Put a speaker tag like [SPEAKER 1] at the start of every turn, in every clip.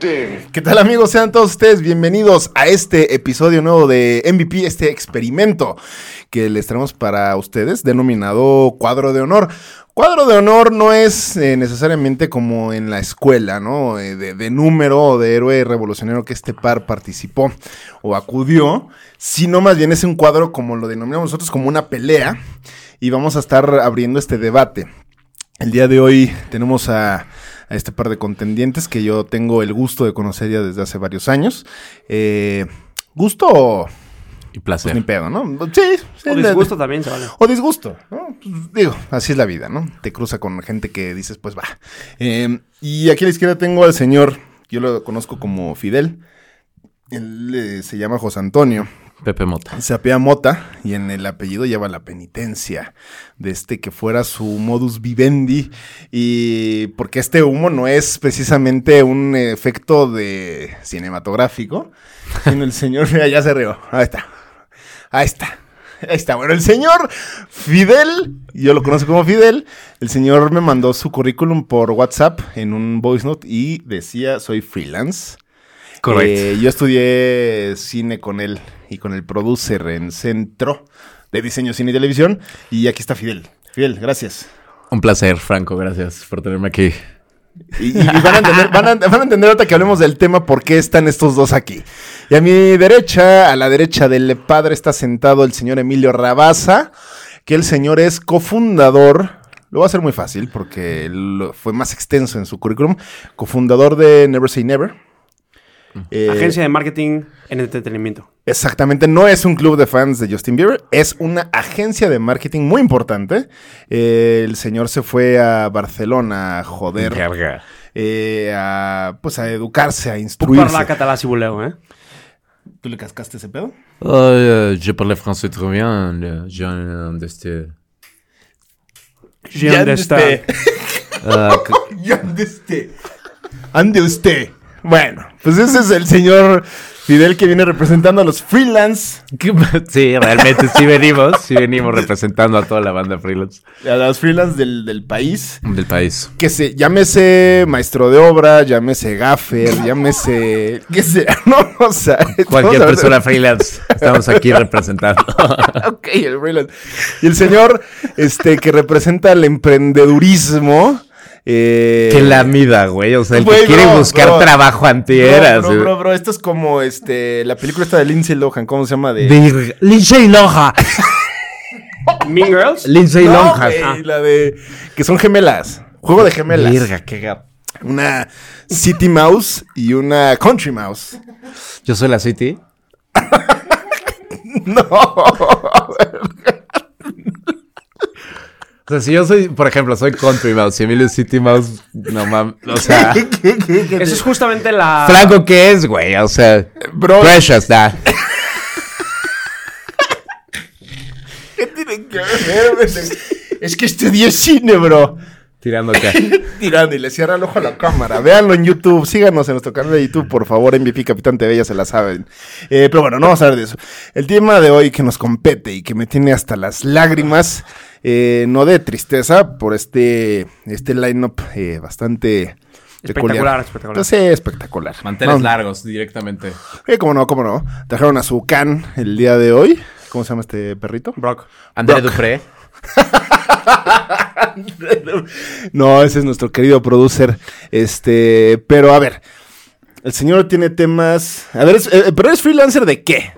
[SPEAKER 1] ¿Qué tal amigos? Sean todos ustedes bienvenidos a este episodio nuevo de MVP, este experimento que les traemos para ustedes denominado cuadro de honor. Cuadro de honor no es eh, necesariamente como en la escuela, ¿no? Eh, de, de número o de héroe revolucionario que este par participó o acudió, sino más bien es un cuadro como lo denominamos nosotros como una pelea y vamos a estar abriendo este debate. El día de hoy tenemos a, a este par de contendientes que yo tengo el gusto de conocer ya desde hace varios años. Eh, gusto
[SPEAKER 2] Y
[SPEAKER 1] pues
[SPEAKER 2] placer.
[SPEAKER 1] ni pedo, ¿no? Sí, sí,
[SPEAKER 3] O
[SPEAKER 1] de-
[SPEAKER 3] disgusto también se vale.
[SPEAKER 1] o disgusto, ¿no? Pues, digo, así es la vida, ¿no? Te cruza con gente que dices, pues va. Eh, y aquí a la izquierda tengo al señor, yo lo conozco como Fidel. Él eh, se llama José Antonio.
[SPEAKER 2] Pepe Mota.
[SPEAKER 1] Se apea Mota y en el apellido lleva la penitencia de este que fuera su modus vivendi. Y porque este humo no es precisamente un efecto de cinematográfico, sino el señor, mira, ya se rió. Ahí está. Ahí está. Ahí está. Bueno, el señor Fidel, yo lo conozco como Fidel, el señor me mandó su currículum por WhatsApp en un voice note y decía, soy freelance.
[SPEAKER 2] Correcto.
[SPEAKER 1] Eh, yo estudié cine con él y con el producer en Centro de Diseño, Cine y Televisión. Y aquí está Fidel. Fidel, gracias.
[SPEAKER 2] Un placer, Franco. Gracias por tenerme aquí.
[SPEAKER 1] Y, van, a entender, van, a, van a entender ahorita que hablemos del tema por qué están estos dos aquí. Y a mi derecha, a la derecha del padre, está sentado el señor Emilio Rabaza, que el señor es cofundador. Lo voy a hacer muy fácil porque lo- fue más extenso en su currículum. Cofundador de Never Say Never. Eh,
[SPEAKER 3] Agencia de marketing en entretenimiento.
[SPEAKER 1] Exactamente, no es un club de fans de Justin Bieber, es una agencia de marketing muy importante. Eh, el señor se fue a Barcelona a joder,
[SPEAKER 2] Verga.
[SPEAKER 1] eh, a, pues a educarse, a instruirse.
[SPEAKER 3] català si voleu, eh?
[SPEAKER 1] ¿Tú le cascaste ese pedo?
[SPEAKER 2] Euh, je parle français très bien. understand. Euh, que-
[SPEAKER 1] ¿Y ande usted? ¿Ande usted? Bueno, pues ese es el señor Fidel que viene representando a los freelance,
[SPEAKER 2] sí, realmente sí venimos. Sí venimos representando a toda la banda freelance
[SPEAKER 1] a los freelance del, del país.
[SPEAKER 2] del país.
[SPEAKER 1] Que se, llámese maestro de obra, llámese gaffer, llámese, qué sea, no, o sea.
[SPEAKER 2] Cualquier persona freelance. Estamos aquí representando.
[SPEAKER 1] ok, el freelance. Y el señor, este, que representa el emprendedurismo. Eh,
[SPEAKER 2] que la mida, güey. O sea, el
[SPEAKER 1] Güey,
[SPEAKER 2] que quiere
[SPEAKER 1] bro,
[SPEAKER 2] buscar
[SPEAKER 1] bro.
[SPEAKER 2] trabajo antieras.
[SPEAKER 1] Bro, bro, bro, bro, esto es como este, la película esta de Lindsay Lohan, ¿cómo se llama? De.
[SPEAKER 2] Lindsay Loja.
[SPEAKER 3] mean Girls.
[SPEAKER 2] Lindsay
[SPEAKER 1] No,
[SPEAKER 2] Lohan.
[SPEAKER 1] güey,
[SPEAKER 2] Ah.
[SPEAKER 1] la de. Que son gemelas. Juego de gemelas.
[SPEAKER 2] Virga, qué ga-
[SPEAKER 1] Una City Mouse y una Country Mouse.
[SPEAKER 2] Yo soy la City.
[SPEAKER 1] No.
[SPEAKER 2] O sea, si yo soy, por ejemplo, soy Country Mouse y Emilio City Mouse, no mames. O sea,
[SPEAKER 3] Eso es justamente la...
[SPEAKER 2] Franco, ¿qué es, güey? O sea,
[SPEAKER 1] Bro.
[SPEAKER 2] Precious, da.
[SPEAKER 1] ¿Qué tiene que ver? Es que estudié cine, bro.
[SPEAKER 2] Tirando acá.
[SPEAKER 1] tirando y le cierra el ojo a la cámara. Véanlo en YouTube, síganos en nuestro canal de YouTube, por favor, MVP Capitán TV, ya se la saben. Eh, pero bueno, no vamos a hablar de eso. El tema de hoy que nos compete y que me tiene hasta las lágrimas, eh, no de tristeza, por este, este line-up eh, bastante
[SPEAKER 3] Espectacular,
[SPEAKER 1] peculiar.
[SPEAKER 3] espectacular.
[SPEAKER 1] Entonces, espectacular.
[SPEAKER 2] Manteles largos directamente.
[SPEAKER 1] Eh, cómo no, cómo no. Trajeron a su can el día de hoy. ¿Cómo se llama este perrito?
[SPEAKER 3] Brock.
[SPEAKER 2] André Dupré.
[SPEAKER 1] No, ese es nuestro querido producer. Este, pero a ver, el señor tiene temas. A ver, es- eh, pero es freelancer de qué?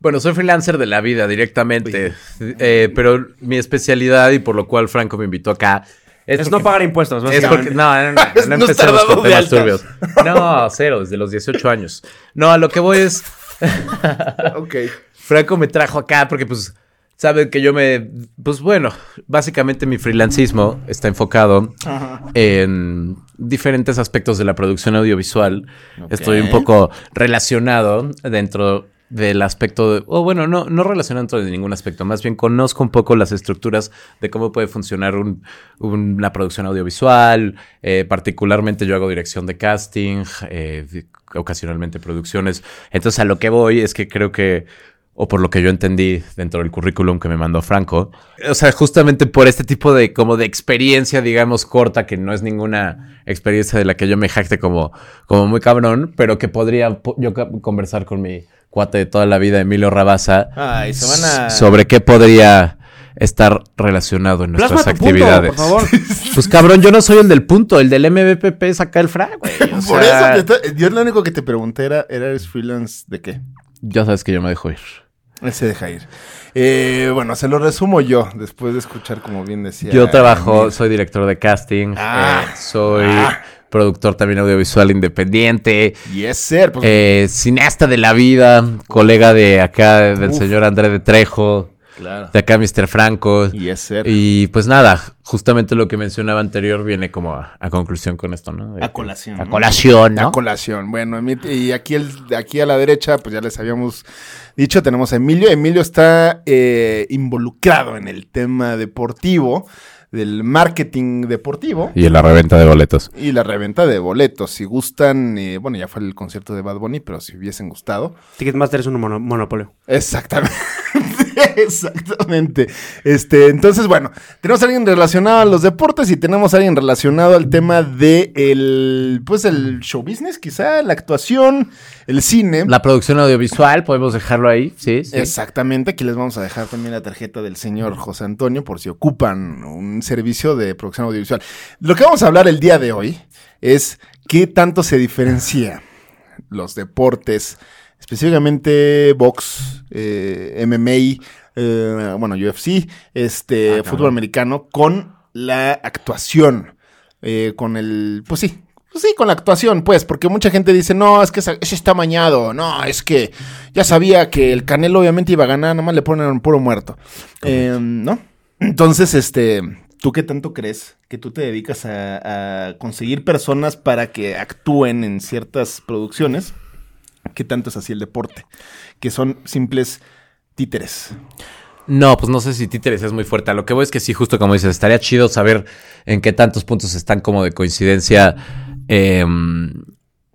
[SPEAKER 2] Bueno, soy freelancer de la vida directamente. Eh, pero mi especialidad y por lo cual Franco me invitó acá.
[SPEAKER 3] Es no pagar impuestos,
[SPEAKER 2] Es porque, no, no, no, no
[SPEAKER 1] no
[SPEAKER 2] empecemos con temas turbios. No, cero, desde los 18 años. No, a lo que voy es,
[SPEAKER 1] Ok.
[SPEAKER 2] Franco me trajo acá porque pues saben que yo me, pues bueno, básicamente mi freelancismo está enfocado en diferentes aspectos de la producción audiovisual. Estoy un poco relacionado dentro del aspecto de, o bueno, no, no relacionado de ningún aspecto, más bien conozco un poco las estructuras de cómo puede funcionar un- una producción audiovisual, eh, particularmente yo hago dirección de casting, eh, ocasionalmente producciones, entonces a lo que voy es que creo que, o por lo que yo entendí dentro del currículum que me mandó Franco, o sea, justamente por este tipo de, como de experiencia, digamos, corta, que no es ninguna experiencia de la que yo me jacte como, como muy cabrón, pero que podría po- yo conversar con mi cuate de toda la vida, Emilio Rabasa,
[SPEAKER 1] Ay, se van a...
[SPEAKER 2] sobre qué podría estar relacionado en nuestras
[SPEAKER 3] Plasma tu punto,
[SPEAKER 2] actividades.
[SPEAKER 3] por favor.
[SPEAKER 2] Pues cabrón, yo no soy el del punto, el del MVPP es acá el fra, güey. O
[SPEAKER 1] Por
[SPEAKER 2] sea,
[SPEAKER 1] eso, te está- yo lo único que te pregunté era, ¿eres freelance de qué?
[SPEAKER 2] Ya sabes que yo me dejo ir.
[SPEAKER 1] Él se deja ir. Eh, bueno, se lo resumo yo, después de escuchar, como bien decía.
[SPEAKER 2] Yo trabajo, soy director de casting,
[SPEAKER 1] Ah.
[SPEAKER 2] eh, soy
[SPEAKER 1] Ah.
[SPEAKER 2] Productor también audiovisual independiente,
[SPEAKER 1] Yes, sir. Pues,
[SPEAKER 2] eh, cineasta de la vida, colega de acá del
[SPEAKER 1] Uf.
[SPEAKER 2] señor André de Trejo,
[SPEAKER 1] claro.
[SPEAKER 2] de acá Mr. Franco.
[SPEAKER 1] Yes, sir.
[SPEAKER 2] Y pues nada, justamente lo que mencionaba anterior viene como a, a conclusión con esto, ¿no? De
[SPEAKER 1] A
[SPEAKER 2] que-
[SPEAKER 1] colación,
[SPEAKER 2] A
[SPEAKER 1] ¿no?
[SPEAKER 2] colación,
[SPEAKER 1] A
[SPEAKER 2] ¿no?
[SPEAKER 1] colación. Bueno, y aquí, el, aquí a la derecha, pues ya les habíamos dicho, tenemos a Emilio. Emilio está eh, involucrado en el tema deportivo, del marketing deportivo.
[SPEAKER 2] Y la reventa de boletos.
[SPEAKER 1] Y la reventa de boletos. Si gustan, eh, bueno, ya fue el concierto de Bad Bunny, pero si hubiesen gustado.
[SPEAKER 3] Ticketmaster es un mono- monopolio.
[SPEAKER 1] Exactamente. Exactamente. Este, entonces, bueno, tenemos a alguien relacionado a los deportes y tenemos a alguien relacionado al tema de el, pues el show business, quizá, la actuación, el cine.
[SPEAKER 2] La producción audiovisual, podemos dejarlo ahí, sí, sí.
[SPEAKER 1] Exactamente, aquí les vamos a dejar también la tarjeta del señor José Antonio por si ocupan un servicio de producción audiovisual. Lo que vamos a hablar el día de hoy es qué tanto se diferencia los deportes, específicamente box, eh, MMA, eh, bueno, UFC, este, fútbol americano, con la actuación, eh, con el, pues sí. pues sí, con la actuación, pues, porque mucha gente dice, no, es que ese está mañado, no, es que ya sabía que el Canelo obviamente iba a ganar, nomás le ponen un puro muerto. Eh, ¿No? Entonces, este, ¿tú qué tanto crees que tú te dedicas a, a conseguir personas para que actúen en ciertas producciones? ¿Qué tanto es así el deporte? Que son simples títeres.
[SPEAKER 2] No, pues no sé si títeres es muy fuerte. A lo que voy es que sí, justo como dices, estaría chido saber en qué tantos puntos están como de coincidencia, eh,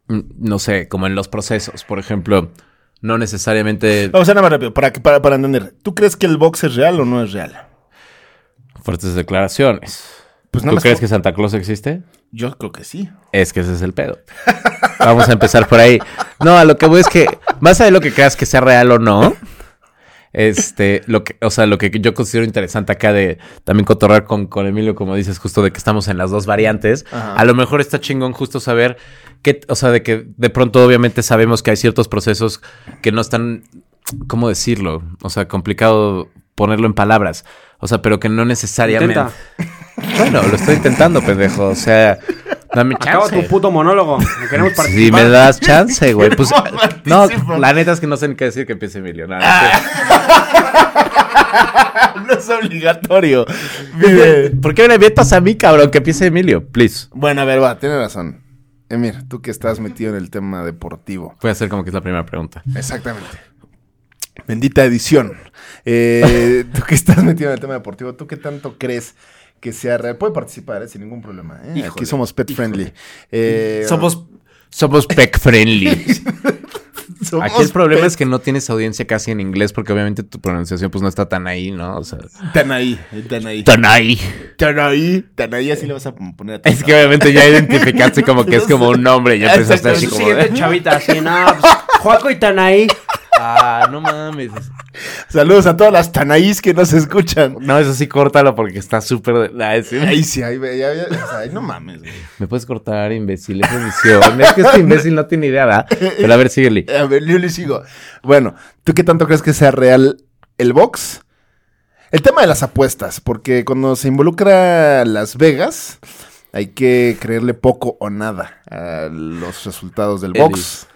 [SPEAKER 2] no sé, como en los procesos. Por ejemplo, no necesariamente
[SPEAKER 1] Vamos a nada más rápido, para, para, para entender. ¿Tú crees que el box es real o no es real?
[SPEAKER 2] fuertes declaraciones.
[SPEAKER 1] Pues nada
[SPEAKER 2] ¿Tú
[SPEAKER 1] más
[SPEAKER 2] crees que Santa Claus existe?
[SPEAKER 1] Yo creo que sí.
[SPEAKER 2] Es que ese es el pedo. Vamos a empezar por ahí. No, a lo que voy es que, más allá de lo que creas que sea real o no, este, lo que, o sea, lo que yo considero interesante acá de también cotorrear con, con Emilio, como dices, justo de que estamos en las dos variantes,
[SPEAKER 1] Ajá.
[SPEAKER 2] a lo mejor está chingón justo saber que, o sea, de que de pronto obviamente sabemos que hay ciertos procesos que no están, ¿cómo decirlo? O sea, complicado ponerlo en palabras. O sea, pero que no necesariamente.
[SPEAKER 3] Intenta.
[SPEAKER 2] Bueno, lo estoy intentando, pendejo. O sea, dame
[SPEAKER 3] Acaba
[SPEAKER 2] chance.
[SPEAKER 3] tu puto monólogo. Queremos
[SPEAKER 2] Si
[SPEAKER 3] participar.
[SPEAKER 2] me das chance, güey. Pues, no, la neta es que no sé ni qué decir que empiece Emilio. No, no,
[SPEAKER 1] no es obligatorio.
[SPEAKER 2] ¿Por qué me le metas a mí, cabrón? Que empiece Emilio, please.
[SPEAKER 1] bueno, a ver, va, tienes razón. Emir, tú que estás metido en el tema deportivo.
[SPEAKER 2] Voy a hacer como que es la primera pregunta.
[SPEAKER 1] Exactamente. Bendita edición. Eh, tú que estás metido en el tema deportivo, ¿tú qué tanto crees que sea real? Puede participar, eh, sin ningún problema. eh. Aquí
[SPEAKER 2] Híjole,
[SPEAKER 1] somos pet friendly. Eh,
[SPEAKER 2] Somos, somos pec friendly.
[SPEAKER 1] somos
[SPEAKER 2] Aquí el problema
[SPEAKER 1] pet-
[SPEAKER 2] es que no tienes audiencia casi en inglés porque obviamente tu pronunciación pues no está tan ahí, ¿no? O sea,
[SPEAKER 1] Tan ahí, tan ahí.
[SPEAKER 2] tan ahí.
[SPEAKER 1] Tan ahí. Tan ahí, así le vas a poner a
[SPEAKER 2] Es que obviamente ya identificaste como que es como un nombre. Ya empezaste
[SPEAKER 1] Exacto,
[SPEAKER 2] así como de...
[SPEAKER 3] chavita, así, no, pues, Juaco y Tanaí.
[SPEAKER 2] Ah, no mames.
[SPEAKER 1] Saludos a todas las Tanaís que nos escuchan.
[SPEAKER 2] No, eso sí, córtalo porque está súper... Ah, sí.
[SPEAKER 1] Ahí sí, ahí, sea, ay, no mames. güey.
[SPEAKER 2] Me puedes cortar, imbécil, es edición. es que este imbécil no tiene idea, ¿verdad? Pero a ver, síguele.
[SPEAKER 1] A ver, yo le sigo. Bueno, ¿tú qué tanto crees que sea real el box? El tema de las apuestas, porque cuando se involucra Las Vegas, hay que creerle poco o nada a los resultados del box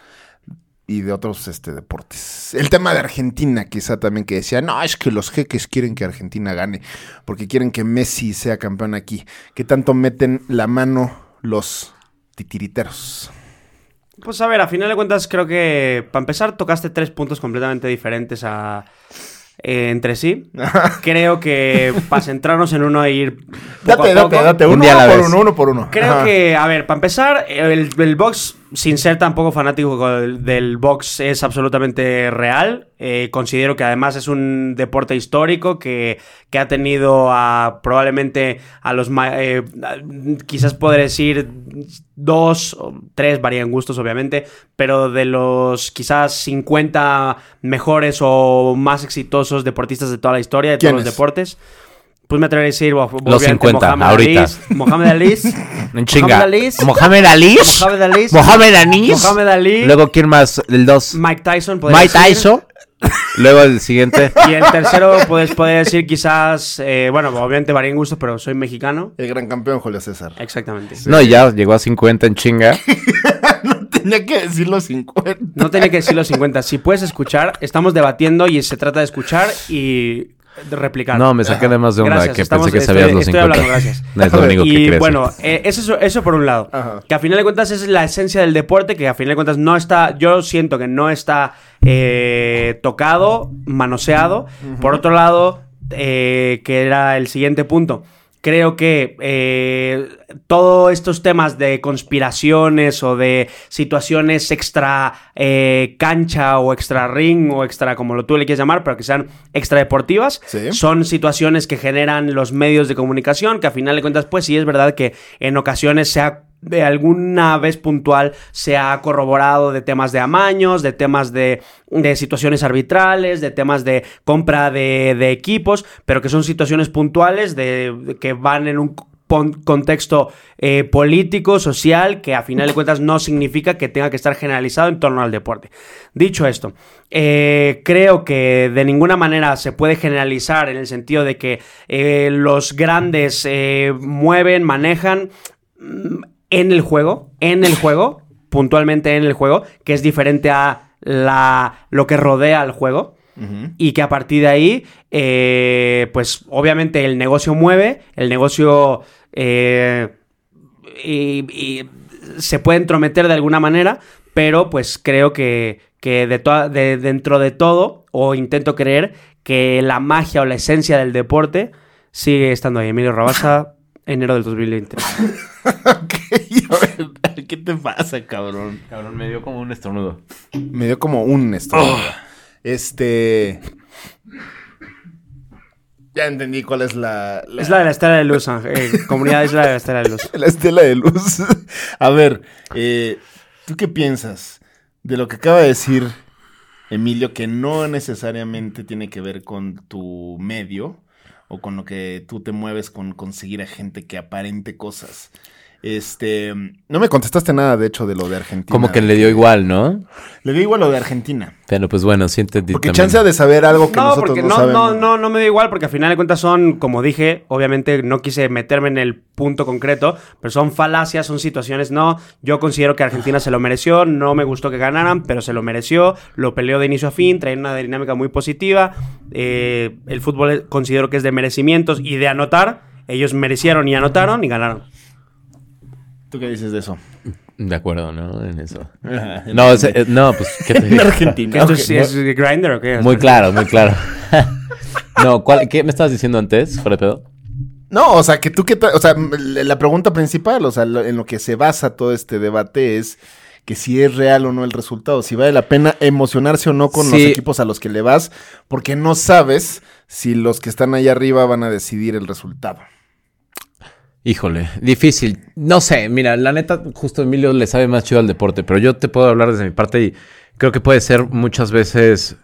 [SPEAKER 1] y de otros este, deportes. El tema de Argentina, quizá también que decía, no, es que los jeques quieren que Argentina gane, porque quieren que Messi sea campeón aquí. ¿Qué tanto meten la mano los titiriteros.
[SPEAKER 3] Pues a ver, a final de cuentas creo que para empezar tocaste tres puntos completamente diferentes a, eh, entre sí. creo que para centrarnos en uno e ir poco
[SPEAKER 1] Date,
[SPEAKER 3] a
[SPEAKER 1] date,
[SPEAKER 3] poco,
[SPEAKER 1] date.
[SPEAKER 2] Un
[SPEAKER 1] Uno,
[SPEAKER 2] día a la
[SPEAKER 1] por
[SPEAKER 2] vez.
[SPEAKER 1] uno, uno por uno.
[SPEAKER 3] Creo
[SPEAKER 1] Ajá.
[SPEAKER 3] que, a ver, para empezar, el, el box, sin ser tampoco fanático del, box, es absolutamente real. Eh, considero que además es un deporte histórico que, que ha tenido a probablemente a los, eh, quizás podré decir dos o tres, varían gustos obviamente, pero de los quizás 50 mejores o más exitosos deportistas de toda la historia, de todos los deportes. Pues me atrevería a decir,
[SPEAKER 2] Los
[SPEAKER 3] obviamente,
[SPEAKER 2] 50,
[SPEAKER 3] Mohamed
[SPEAKER 2] ahorita.
[SPEAKER 3] Mohamed Ali,
[SPEAKER 2] En chinga.
[SPEAKER 3] Mohamed Ali,
[SPEAKER 2] Mohamed Ali.
[SPEAKER 3] Mohamed Ali,
[SPEAKER 2] Mohamed Ali.
[SPEAKER 3] Mohamed Ali,
[SPEAKER 2] Luego, ¿quién más? El 2.
[SPEAKER 3] Mike Tyson,
[SPEAKER 2] Mike
[SPEAKER 3] decir.
[SPEAKER 2] Tyson. Luego el siguiente.
[SPEAKER 3] Y el tercero, puedes poder decir quizás, eh, bueno, obviamente varían gustos, pero soy mexicano.
[SPEAKER 1] El gran campeón Julio César.
[SPEAKER 3] Exactamente.
[SPEAKER 2] No, ya llegó a 50 en chinga.
[SPEAKER 1] Tenía que decir los 50.
[SPEAKER 3] No tenía que decir los 50. Si puedes escuchar, estamos debatiendo y se trata de escuchar y replicar.
[SPEAKER 2] No, me saqué de más de onda
[SPEAKER 3] Gracias,
[SPEAKER 2] que
[SPEAKER 3] estamos-
[SPEAKER 2] pensé que
[SPEAKER 3] estoy-
[SPEAKER 2] sabías los
[SPEAKER 3] estoy
[SPEAKER 2] 50.
[SPEAKER 3] hablando, gracias.
[SPEAKER 2] No es lo único que
[SPEAKER 3] y bueno, eh, eso, eso por un lado.
[SPEAKER 1] Ajá.
[SPEAKER 3] Que a final de cuentas es la esencia del deporte, que a final de cuentas no está, yo siento que no está eh, tocado, manoseado. Por otro lado, eh, que era el siguiente punto. Creo que eh, todos estos temas de conspiraciones o de situaciones extra eh, cancha o extra ring o extra como lo tú le quieras llamar, pero que sean extra deportivas,
[SPEAKER 1] Sí.
[SPEAKER 3] son situaciones que generan los medios de comunicación, que a final de cuentas, pues sí es verdad que en ocasiones se ha de alguna vez puntual se ha corroborado de temas de amaños, de temas de, de situaciones arbitrales, de temas de compra de, equipos, pero que son situaciones puntuales de, que van en un contexto eh, político, social, que a final de cuentas no significa que tenga que estar generalizado en torno al deporte. Dicho esto, eh, creo que de ninguna manera se puede generalizar en el sentido de que eh, los grandes mueven, manejan mm, en el juego, en el juego, puntualmente en el juego, que es diferente a la, lo que rodea al juego. Y que a partir de ahí, eh, pues obviamente el negocio mueve, el negocio eh, y, y se puede entrometer de alguna manera, pero pues creo que, que de de- dentro de todo, o intento creer que la magia o la esencia del deporte sigue estando ahí. Emilio Rabasa, enero del 2020.
[SPEAKER 1] ok, a ver, ¿qué te pasa, cabrón?
[SPEAKER 2] Cabrón, me dio como un estornudo.
[SPEAKER 1] Me dio como un estornudo. Este. Ya entendí cuál es la. la-
[SPEAKER 3] Es la de la Estela de Luz, Ángel. Eh, comunidad es la de la Estela de Luz.
[SPEAKER 1] la estela de luz. A ver, eh, ¿tú qué piensas de lo que acaba de decir Emilio, que no necesariamente tiene que ver con tu medio o con lo que tú te mueves con conseguir a gente que aparente cosas? Este, no me contestaste nada, de hecho, de lo de Argentina.
[SPEAKER 2] Como que le dio igual, ¿no?
[SPEAKER 1] Le dio igual lo de Argentina.
[SPEAKER 2] Pero pues bueno, siéntete
[SPEAKER 1] Porque
[SPEAKER 2] también.
[SPEAKER 1] chance de saber algo que
[SPEAKER 3] No,
[SPEAKER 1] nosotros
[SPEAKER 3] porque
[SPEAKER 1] no,
[SPEAKER 3] no,
[SPEAKER 1] sabemos.
[SPEAKER 3] no, no, no me da igual, porque al final de cuentas son, como dije, obviamente no quise meterme en el punto concreto, pero son falacias, son situaciones, no, yo considero que Argentina se lo mereció, no me gustó que ganaran, pero se lo mereció, lo peleó de inicio a fin, trae una dinámica muy positiva, eh, el fútbol considero que es de merecimientos y de anotar, ellos merecieron y anotaron y ganaron.
[SPEAKER 1] ¿Tú qué dices de eso?
[SPEAKER 2] De acuerdo, ¿no? En eso. No, es- eh, no, pues, ¿qué te
[SPEAKER 1] En
[SPEAKER 2] digo?
[SPEAKER 1] Argentina.
[SPEAKER 3] ¿Que esto es, es Grindr o qué?
[SPEAKER 2] Muy claro, muy claro. no, ¿cuál- ¿qué me estabas diciendo antes, fuera de pedo?
[SPEAKER 1] No, o sea, que tú qué tal, o sea, la pregunta principal, o sea, lo- en lo que se basa todo este debate es que si es real o no el resultado, si vale la pena emocionarse o no con los equipos a los que le vas, porque no sabes si los que están ahí arriba van a decidir el resultado.
[SPEAKER 2] Híjole, difícil. No sé, mira, la neta, justo Emilio le sabe más chido al deporte, pero yo te puedo hablar desde mi parte y creo que puede ser muchas veces,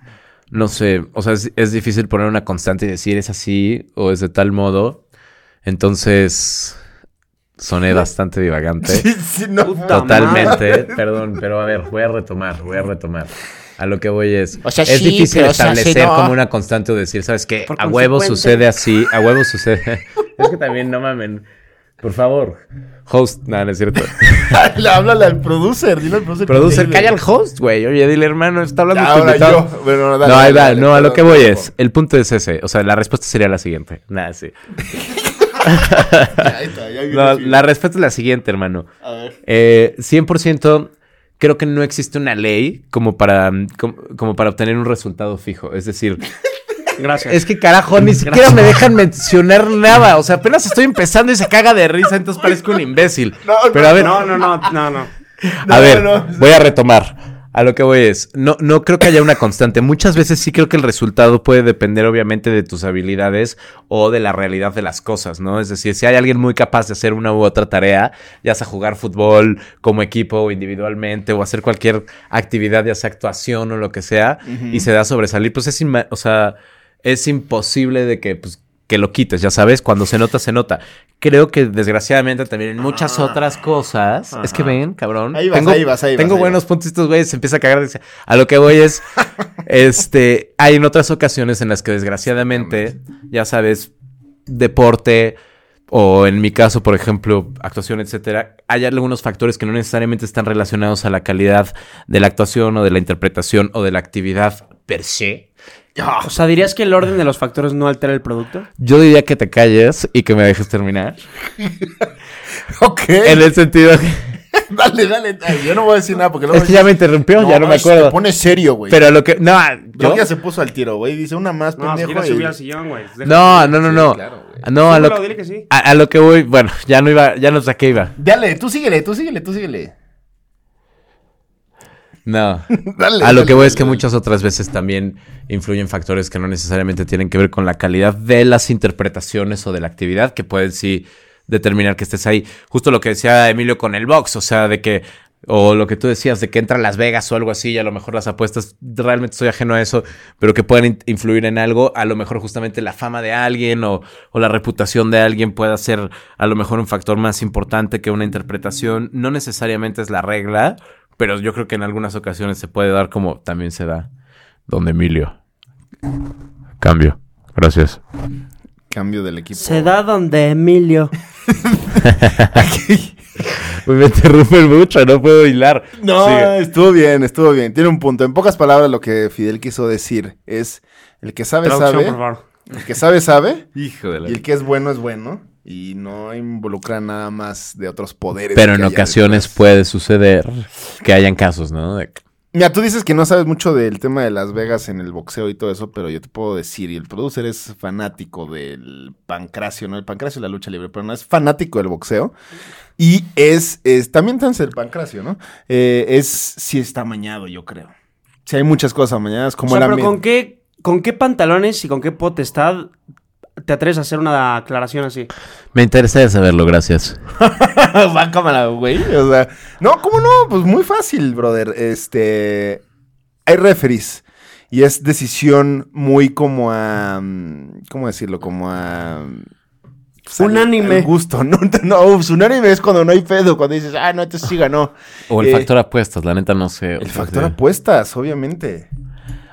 [SPEAKER 2] no sé, o sea, es, es difícil poner una constante y decir es así o es de tal modo. Entonces, soné bastante divagante.
[SPEAKER 1] Sí, no.
[SPEAKER 3] Puta
[SPEAKER 2] Totalmente, perdón, pero a ver, voy a retomar, voy a retomar. A lo que voy es,
[SPEAKER 4] O sea,
[SPEAKER 2] es
[SPEAKER 4] sí,
[SPEAKER 2] difícil
[SPEAKER 4] pero, o sea,
[SPEAKER 2] establecer
[SPEAKER 4] sí, no.
[SPEAKER 2] como una constante o decir, ¿sabes qué?
[SPEAKER 3] Por
[SPEAKER 2] A huevo sucede así, a huevo sucede. es que también no mamen. Por favor, host, nada, no es cierto.
[SPEAKER 1] Háblale al producer, dile al producer.
[SPEAKER 2] Producer, calla al host, güey. Oye, dile, hermano, está hablando
[SPEAKER 1] Ya,
[SPEAKER 2] tu
[SPEAKER 1] ahora
[SPEAKER 2] invitado.
[SPEAKER 1] yo. Bueno, dale,
[SPEAKER 2] no, ahí va, no, a lo que voy es, el punto es ese. O sea, la respuesta sería la siguiente. Nada, sí.
[SPEAKER 1] Está, ya
[SPEAKER 2] No, la respuesta es la siguiente, hermano.
[SPEAKER 1] A ver.
[SPEAKER 2] Eh, 100% creo que no existe una ley como para, como, como para obtener un resultado fijo. Es decir,
[SPEAKER 3] Gracias.
[SPEAKER 2] es que carajo, ni siquiera me dejan mencionar nada. O sea, apenas estoy empezando y se caga de risa, entonces parezco un imbécil.
[SPEAKER 1] No,
[SPEAKER 2] Pero a ver,
[SPEAKER 3] No, no, no, no, no.
[SPEAKER 2] a ver,
[SPEAKER 1] no.
[SPEAKER 2] voy a retomar. A lo que voy es, no, no creo que haya una constante. Muchas veces sí creo que el resultado puede depender obviamente de tus habilidades o de la realidad de las cosas, ¿no? Es decir, si hay alguien muy capaz de hacer una u otra tarea, ya sea jugar fútbol como equipo o individualmente o hacer cualquier actividad, ya sea actuación o lo que sea, y se da a sobresalir, pues es, o sea, es imposible de que, pues, que lo quites, ya sabes, cuando se nota, se nota. Creo que desgraciadamente también en muchas otras cosas, es que ven, cabrón,
[SPEAKER 1] Ahí vas,
[SPEAKER 2] tengo,
[SPEAKER 1] ahí vas, ahí vas,
[SPEAKER 2] tengo
[SPEAKER 1] ahí
[SPEAKER 2] buenos puntos y estos güeyes se empieza a cagar. dice, A lo que voy es, este, hay en otras ocasiones en las que desgraciadamente, ya sabes, deporte o en mi caso, por ejemplo, actuación, etcétera, hay algunos factores que no necesariamente están relacionados a la calidad de la actuación o de la interpretación o de la actividad per se.
[SPEAKER 3] O sea, ¿dirías que el orden de los factores no altera el producto?
[SPEAKER 2] Yo diría que te calles y que me dejes terminar.
[SPEAKER 1] Ok.
[SPEAKER 2] En el sentido que...
[SPEAKER 1] dale, dale, dale. Yo no voy a decir nada porque luego
[SPEAKER 2] Es que ya me interrumpió, ya no me
[SPEAKER 1] se
[SPEAKER 2] acuerdo.
[SPEAKER 1] pone serio, güey.
[SPEAKER 2] Pero lo que... No,
[SPEAKER 1] Luego
[SPEAKER 2] yo...
[SPEAKER 1] ya se puso al tiro, güey. Dice una más,
[SPEAKER 3] No,
[SPEAKER 1] pendejo.
[SPEAKER 3] quieres
[SPEAKER 1] y-
[SPEAKER 3] subir al sillón, güey. Deja-
[SPEAKER 2] No, no, no, no.
[SPEAKER 1] claro, güey.
[SPEAKER 2] no, a lo,
[SPEAKER 3] Súbelo, dile que sí.
[SPEAKER 2] a, a lo que voy, bueno, ya no iba, ya no sé a qué iba.
[SPEAKER 1] Dale, tú síguele, tú síguele, tú síguele.
[SPEAKER 2] No.
[SPEAKER 1] Dale.
[SPEAKER 2] A lo
[SPEAKER 1] dale,
[SPEAKER 2] que voy es que muchas otras veces también influyen factores que no necesariamente tienen que ver con la calidad de las interpretaciones o de la actividad que pueden sí determinar que estés ahí. Justo lo que decía Emilio con el box, o sea, de que o lo que tú decías de que entra a Las Vegas o algo así y a lo mejor las apuestas realmente estoy ajeno a eso, pero que pueden in- influir en algo, a lo mejor justamente la fama de alguien o, o la reputación de alguien pueda ser a lo mejor un factor más importante que una interpretación, no necesariamente es la regla, pero yo creo que en algunas ocasiones se puede dar como también se da donde Emilio. Cambio. Gracias.
[SPEAKER 1] Cambio del equipo.
[SPEAKER 3] Se da donde Emilio.
[SPEAKER 2] me interrumpen mucho, no puedo hilar.
[SPEAKER 1] No,
[SPEAKER 2] Sigue.
[SPEAKER 1] estuvo bien, estuvo bien. Tiene un punto. En pocas palabras, lo que Fidel quiso decir es: el que sabe,
[SPEAKER 3] Traducción,
[SPEAKER 1] sabe.
[SPEAKER 3] por favor.
[SPEAKER 1] El que sabe, sabe.
[SPEAKER 2] Hijo de la...
[SPEAKER 1] Y el que es bueno, es bueno. Y no involucra nada más de otros poderes.
[SPEAKER 2] Pero en ocasiones
[SPEAKER 1] detrás.
[SPEAKER 2] puede suceder que hayan casos, ¿no? De-
[SPEAKER 1] Mira, tú dices que no sabes mucho del tema de Las Vegas en el boxeo y todo eso, pero yo te puedo decir, y el producer es fanático del pancracio, ¿no? El pancracio es la lucha libre, pero no es fanático del boxeo. Y es, es también tan el pancracio, ¿no? Eh, es, sí está amañado, yo creo. Sí hay muchas cosas amañadas, como
[SPEAKER 3] o sea,
[SPEAKER 1] el
[SPEAKER 3] pero. ¿con qué, ¿con qué pantalones y con qué potestad te atreves a hacer una aclaración así?
[SPEAKER 2] Me interesa saberlo, gracias.
[SPEAKER 1] Va cámara, güey. O sea, no, ¿cómo no? Pues muy fácil, brother. Este. Hay referees. Y es decisión muy como a. mm, ¿Cómo decirlo? Como a. pues, al-
[SPEAKER 3] Unánime.
[SPEAKER 1] al gusto. No, no, pues, unánime es cuando no hay pedo. Cuando dices, ah, no, este sí ganó.
[SPEAKER 2] O el
[SPEAKER 1] Eh,
[SPEAKER 2] factor apuestas, la neta no sé.
[SPEAKER 1] El
[SPEAKER 2] sea,
[SPEAKER 1] factor apuestas, obviamente.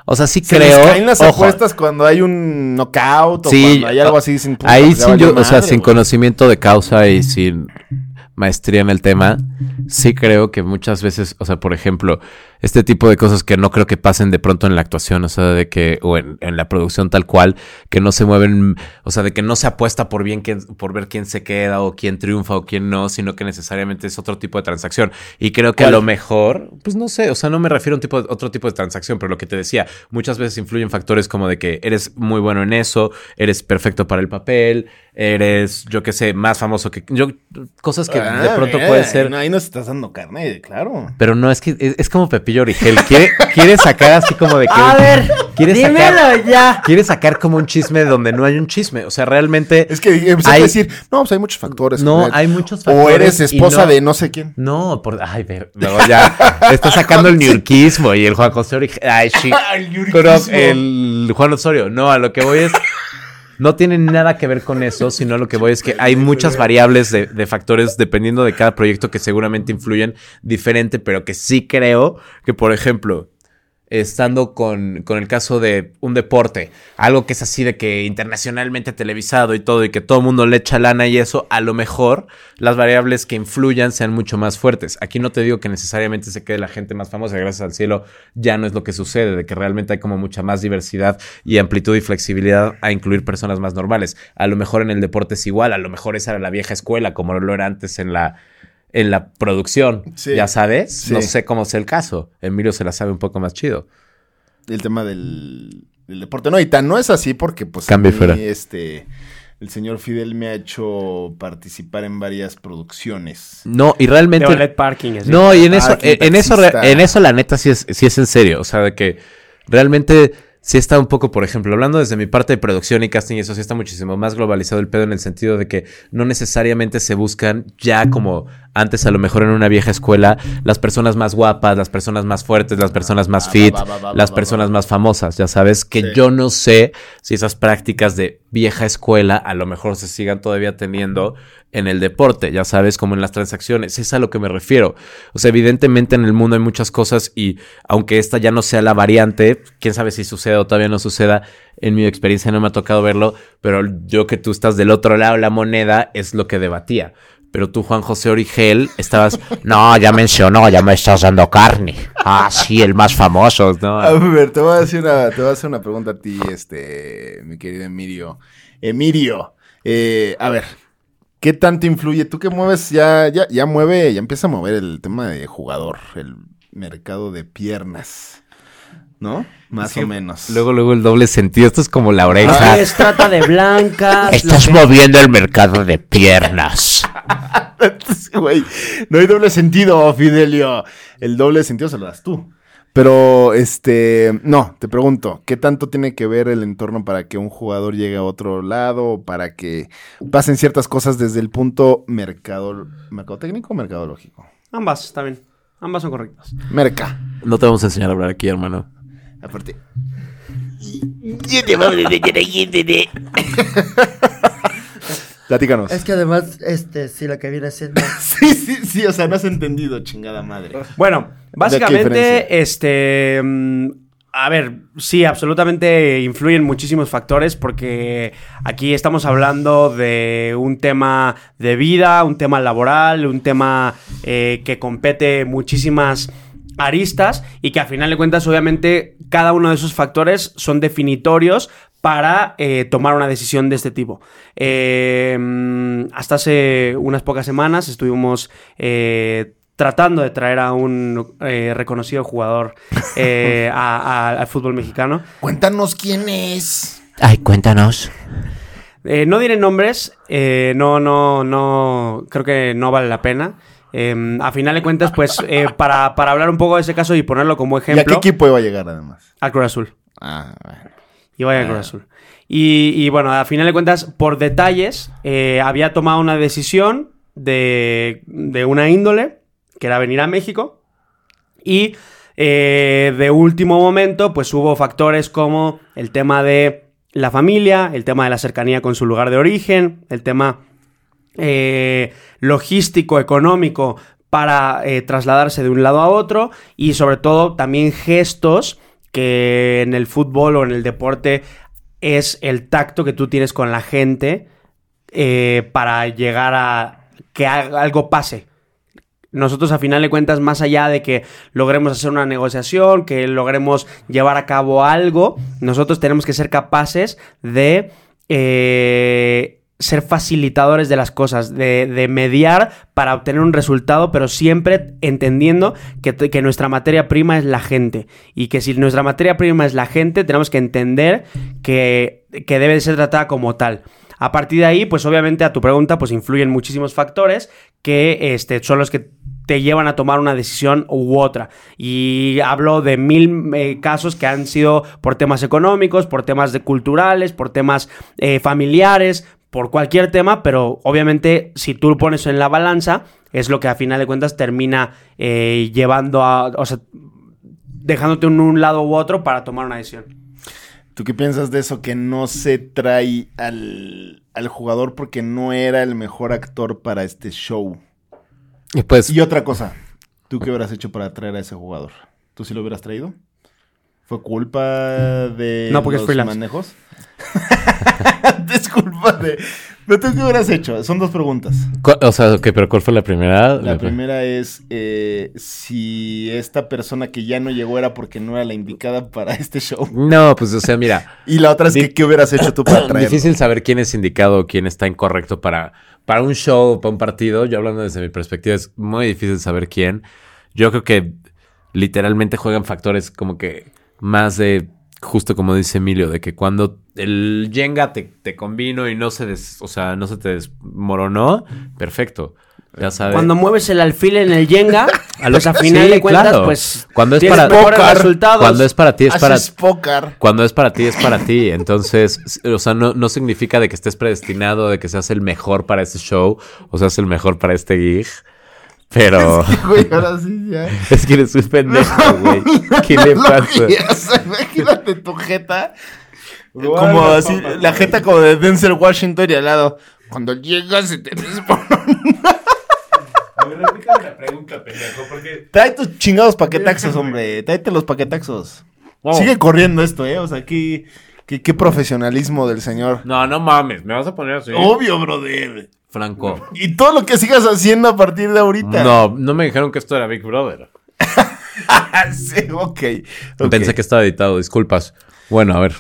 [SPEAKER 2] O sea, sí
[SPEAKER 1] Se
[SPEAKER 2] creo.
[SPEAKER 1] les caen las
[SPEAKER 2] ojo,
[SPEAKER 1] apuestas cuando hay un knockout o
[SPEAKER 2] Sí,
[SPEAKER 1] cuando hay algo así sin
[SPEAKER 2] Ahí sin, yo, o sea, sin conocimiento de causa y sin maestría en el tema, sí creo que muchas veces, o sea, por ejemplo, este tipo de cosas que no creo que pasen de pronto en la actuación, o sea, de que, o en, en la producción tal cual, que no se mueven, o sea, de que no se apuesta por bien quién, por ver quién se queda o quién triunfa o quién no, sino que necesariamente es otro tipo de transacción. Y creo que a lo mejor, pues no sé, o sea, no me refiero a un tipo de, otro tipo de transacción, pero lo que te decía, muchas veces influyen factores como de que eres muy bueno en eso, eres perfecto para el papel, eres, yo qué sé, más famoso que yo, cosas que de
[SPEAKER 1] Ah,
[SPEAKER 2] pronto puede ser.
[SPEAKER 1] no, Ahí nos estás dando carne, claro.
[SPEAKER 2] Pero no, es que es, es como Pepillo Origel. Quiere, quiere sacar así como de que.
[SPEAKER 3] A ver,
[SPEAKER 2] quiere
[SPEAKER 3] dímelo
[SPEAKER 2] sacar,
[SPEAKER 3] ya.
[SPEAKER 2] Quiere sacar como un chisme donde no hay un chisme. O sea, realmente.
[SPEAKER 1] Es que empecé
[SPEAKER 2] Hay-
[SPEAKER 1] a decir, no, pues hay muchos factores.
[SPEAKER 2] No,
[SPEAKER 1] Janet.
[SPEAKER 2] hay muchos
[SPEAKER 1] O
[SPEAKER 2] factores
[SPEAKER 1] eres
[SPEAKER 2] y
[SPEAKER 1] esposa
[SPEAKER 2] no-
[SPEAKER 1] de no sé quién.
[SPEAKER 2] No, por. Ay, ver, luego ya. Está sacando el niurquismo y el Juan José Origel. Ay, sí.
[SPEAKER 1] El
[SPEAKER 2] el Juan Osorio. No, a lo que voy es. No tiene nada que ver con eso, sino lo que voy es que hay muchas variables de, de factores dependiendo de cada proyecto que seguramente influyen diferente, pero que sí creo que, por ejemplo, estando con, con, el caso de un deporte, algo que es así de que internacionalmente televisado y todo, y que todo el mundo le echa lana y eso, a lo mejor las variables que influyan sean mucho más fuertes. Aquí no te digo que necesariamente se quede la gente más famosa, gracias al cielo ya no es lo que sucede, de que realmente hay como mucha más diversidad y amplitud y flexibilidad a incluir personas más normales. A lo mejor en el deporte es igual, a lo mejor esa era la vieja escuela, como lo era antes en la en la producción, ya sabes. No sé cómo es el caso. Emilio se la sabe un poco más chido.
[SPEAKER 1] El tema del, deporte. No, y tan no es así porque, pues,
[SPEAKER 2] Cambio fuera.
[SPEAKER 1] este, el señor Fidel me ha hecho participar en varias producciones.
[SPEAKER 2] No, y realmente.
[SPEAKER 3] De parking.
[SPEAKER 2] No, y en eso, en, eso, en eso la neta sí es, sí es en serio. O sea, de que realmente sí está un poco, por ejemplo, hablando desde mi parte de producción y casting, eso sí está muchísimo más globalizado el pedo en el sentido de que no necesariamente se buscan ya como antes a lo mejor en una vieja escuela las personas más guapas, las personas más fuertes, las personas más fit, las personas más famosas, ya sabes, que yo no sé si esas prácticas de vieja escuela a lo mejor se sigan todavía teniendo en el deporte, ya sabes, como en las transacciones, es a lo que me refiero. O sea, evidentemente en el mundo hay muchas cosas y aunque esta ya no sea la variante, quién sabe si sucede o todavía no suceda, en mi experiencia no me ha tocado verlo, pero yo que tú estás del otro lado de la moneda es lo que debatía. Pero tú, Juan José Origel, estabas, no, ya mencionó, ya me estás dando carne. Ah, sí, el más famoso. ¿no?
[SPEAKER 1] A ver, te voy a hacer una, te voy a hacer una pregunta a ti, este, mi querido Emilio. Emilio, eh, a ver, ¿Qué tanto influye? Tú que mueves, ya, ya, ya mueve, ya empieza a mover el tema de jugador, el mercado de piernas. ¿No? Más o menos.
[SPEAKER 2] Luego, luego el doble sentido. Esto es como la oreja.
[SPEAKER 3] Es trata de blancas.
[SPEAKER 2] Estás moviendo el mercado de piernas.
[SPEAKER 1] Güey, no hay doble sentido, Fidelio. El doble sentido se lo das tú. Pero, este, no, te pregunto, ¿qué tanto tiene que ver el entorno para que un jugador llegue a otro lado, para que pasen ciertas cosas desde el punto mercado, mercadotécnico o mercadológico?
[SPEAKER 3] Ambas, está bien. Ambas son correctas.
[SPEAKER 1] Merca.
[SPEAKER 2] No te vamos a enseñar a hablar aquí, hermano.
[SPEAKER 1] Aparte. Platícanos.
[SPEAKER 4] Es que además, este, sí, lo que viene siendo.
[SPEAKER 1] sí, sí, sí, o sea, no has entendido, chingada madre.
[SPEAKER 3] Bueno, básicamente, este. Mm, a ver, sí, absolutamente influyen muchísimos factores porque aquí estamos hablando de un tema de vida, un tema laboral, un tema eh, que compete muchísimas aristas y que a final de cuentas obviamente cada uno de esos factores son definitorios para eh, tomar una decisión de este tipo. Eh, hasta hace unas pocas semanas estuvimos eh, tratando de traer a un reconocido jugador al fútbol mexicano.
[SPEAKER 1] Cuéntanos quién es.
[SPEAKER 2] Ay, cuéntanos.
[SPEAKER 3] no diré nombres, no, no, no, creo que no vale la pena. a final de cuentas, pues, para, hablar un poco de ese caso y ponerlo como ejemplo.
[SPEAKER 1] ¿Y a qué equipo iba a llegar además?
[SPEAKER 3] Al Cruz Azul.
[SPEAKER 1] Ah, bueno.
[SPEAKER 3] Y vaya Cruz Azul. Y, bueno, a final de cuentas, por detalles, eh, había tomado una decisión de, una índole, que era venir a México. Y eh, de último momento, pues hubo factores como el tema de la familia, el tema de la cercanía con su lugar de origen, el tema eh, logístico, económico para trasladarse de un lado a otro y sobre todo también gestos que en el fútbol o en el deporte es el tacto que tú tienes con la gente eh, para llegar a que algo pase. Nosotros a final de cuentas, más allá de que logremos hacer una negociación, que logremos llevar a cabo algo, nosotros tenemos que ser capaces de eh, ser facilitadores de las cosas, de, mediar para obtener un resultado, pero siempre entendiendo que, nuestra materia prima es la gente. Y que si nuestra materia prima es la gente, tenemos que entender que, que debe de ser tratada como tal. A partir de ahí, pues obviamente a tu pregunta, pues influyen muchísimos factores que este, son los que te llevan a tomar una decisión u otra. Y hablo de mil eh, casos que han sido por temas económicos, por temas de culturales, por temas eh, familiares, por cualquier tema, pero obviamente si tú lo pones en la balanza, es lo que a final de cuentas termina eh, llevando a, o sea, dejándote en un lado u otro para tomar una decisión.
[SPEAKER 1] ¿Tú qué piensas de eso que no se trae al, al jugador porque no era el mejor actor para este show?
[SPEAKER 2] Y pues...
[SPEAKER 1] Y otra cosa, ¿tú qué hubieras hecho para traer a ese jugador? ¿Tú sí lo hubieras traído? ¿Fue culpa de
[SPEAKER 3] No, porque es
[SPEAKER 1] los
[SPEAKER 3] freelance.
[SPEAKER 1] manejos? es culpa de... ¿Pero tú qué hubieras hecho? Son dos preguntas.
[SPEAKER 2] O sea, ok, pero ¿cuál fue la primera?
[SPEAKER 1] La primera es eh, si esta persona que ya no llegó era porque no era la indicada para este show.
[SPEAKER 2] No, pues o sea, mira,
[SPEAKER 1] Y la otra es que qué hubieras hecho tú para traerlo.
[SPEAKER 2] difícil saber quién es indicado o quién está incorrecto para, para un show, para un partido. Yo hablando desde mi perspectiva, es muy difícil saber quién. Yo creo que literalmente juegan factores como que más de, justo como dice Emilio, de que cuando el Jenga te, te combino y no se des, o sea, no se te desmoronó, perfecto. Ya sabes.
[SPEAKER 3] Cuando mueves el alfil en el Jenga,
[SPEAKER 2] A lo-
[SPEAKER 3] pues a final
[SPEAKER 2] Sí,
[SPEAKER 3] de cuentas,
[SPEAKER 2] claro.
[SPEAKER 3] pues
[SPEAKER 2] Cuando es para-
[SPEAKER 3] resultados.
[SPEAKER 2] Cuando es para ti, es para
[SPEAKER 1] pócar.
[SPEAKER 2] Cuando es para ti, es para ti. Entonces, o sea, no, no significa de que estés predestinado, de que seas el mejor para este show o seas el mejor para este gig. Pero
[SPEAKER 1] Güey, ahora sí ya.
[SPEAKER 2] es que eres un pendejo, güey. ¿Qué le pasa?
[SPEAKER 1] Imagínate tu jeta. Como así, la jeta como de Denzel Washington y al lado. Cuando llegas y te
[SPEAKER 2] A ver, repítame la pregunta, pendejo, porque...
[SPEAKER 1] Trae tus chingados paquetaxos, hombre. Tráete los paquetaxos. Sigue corriendo esto, ¿eh? O sea, qué, qué, qué profesionalismo del señor.
[SPEAKER 2] No, no mames, me vas a poner así.
[SPEAKER 1] Obvio, brother.
[SPEAKER 2] Franco.
[SPEAKER 1] Y todo lo que sigas haciendo a partir de ahorita.
[SPEAKER 2] No, no me dijeron que esto era Big Brother.
[SPEAKER 1] sí, ok. ok.
[SPEAKER 2] Pensé que estaba editado, disculpas. Bueno, a ver.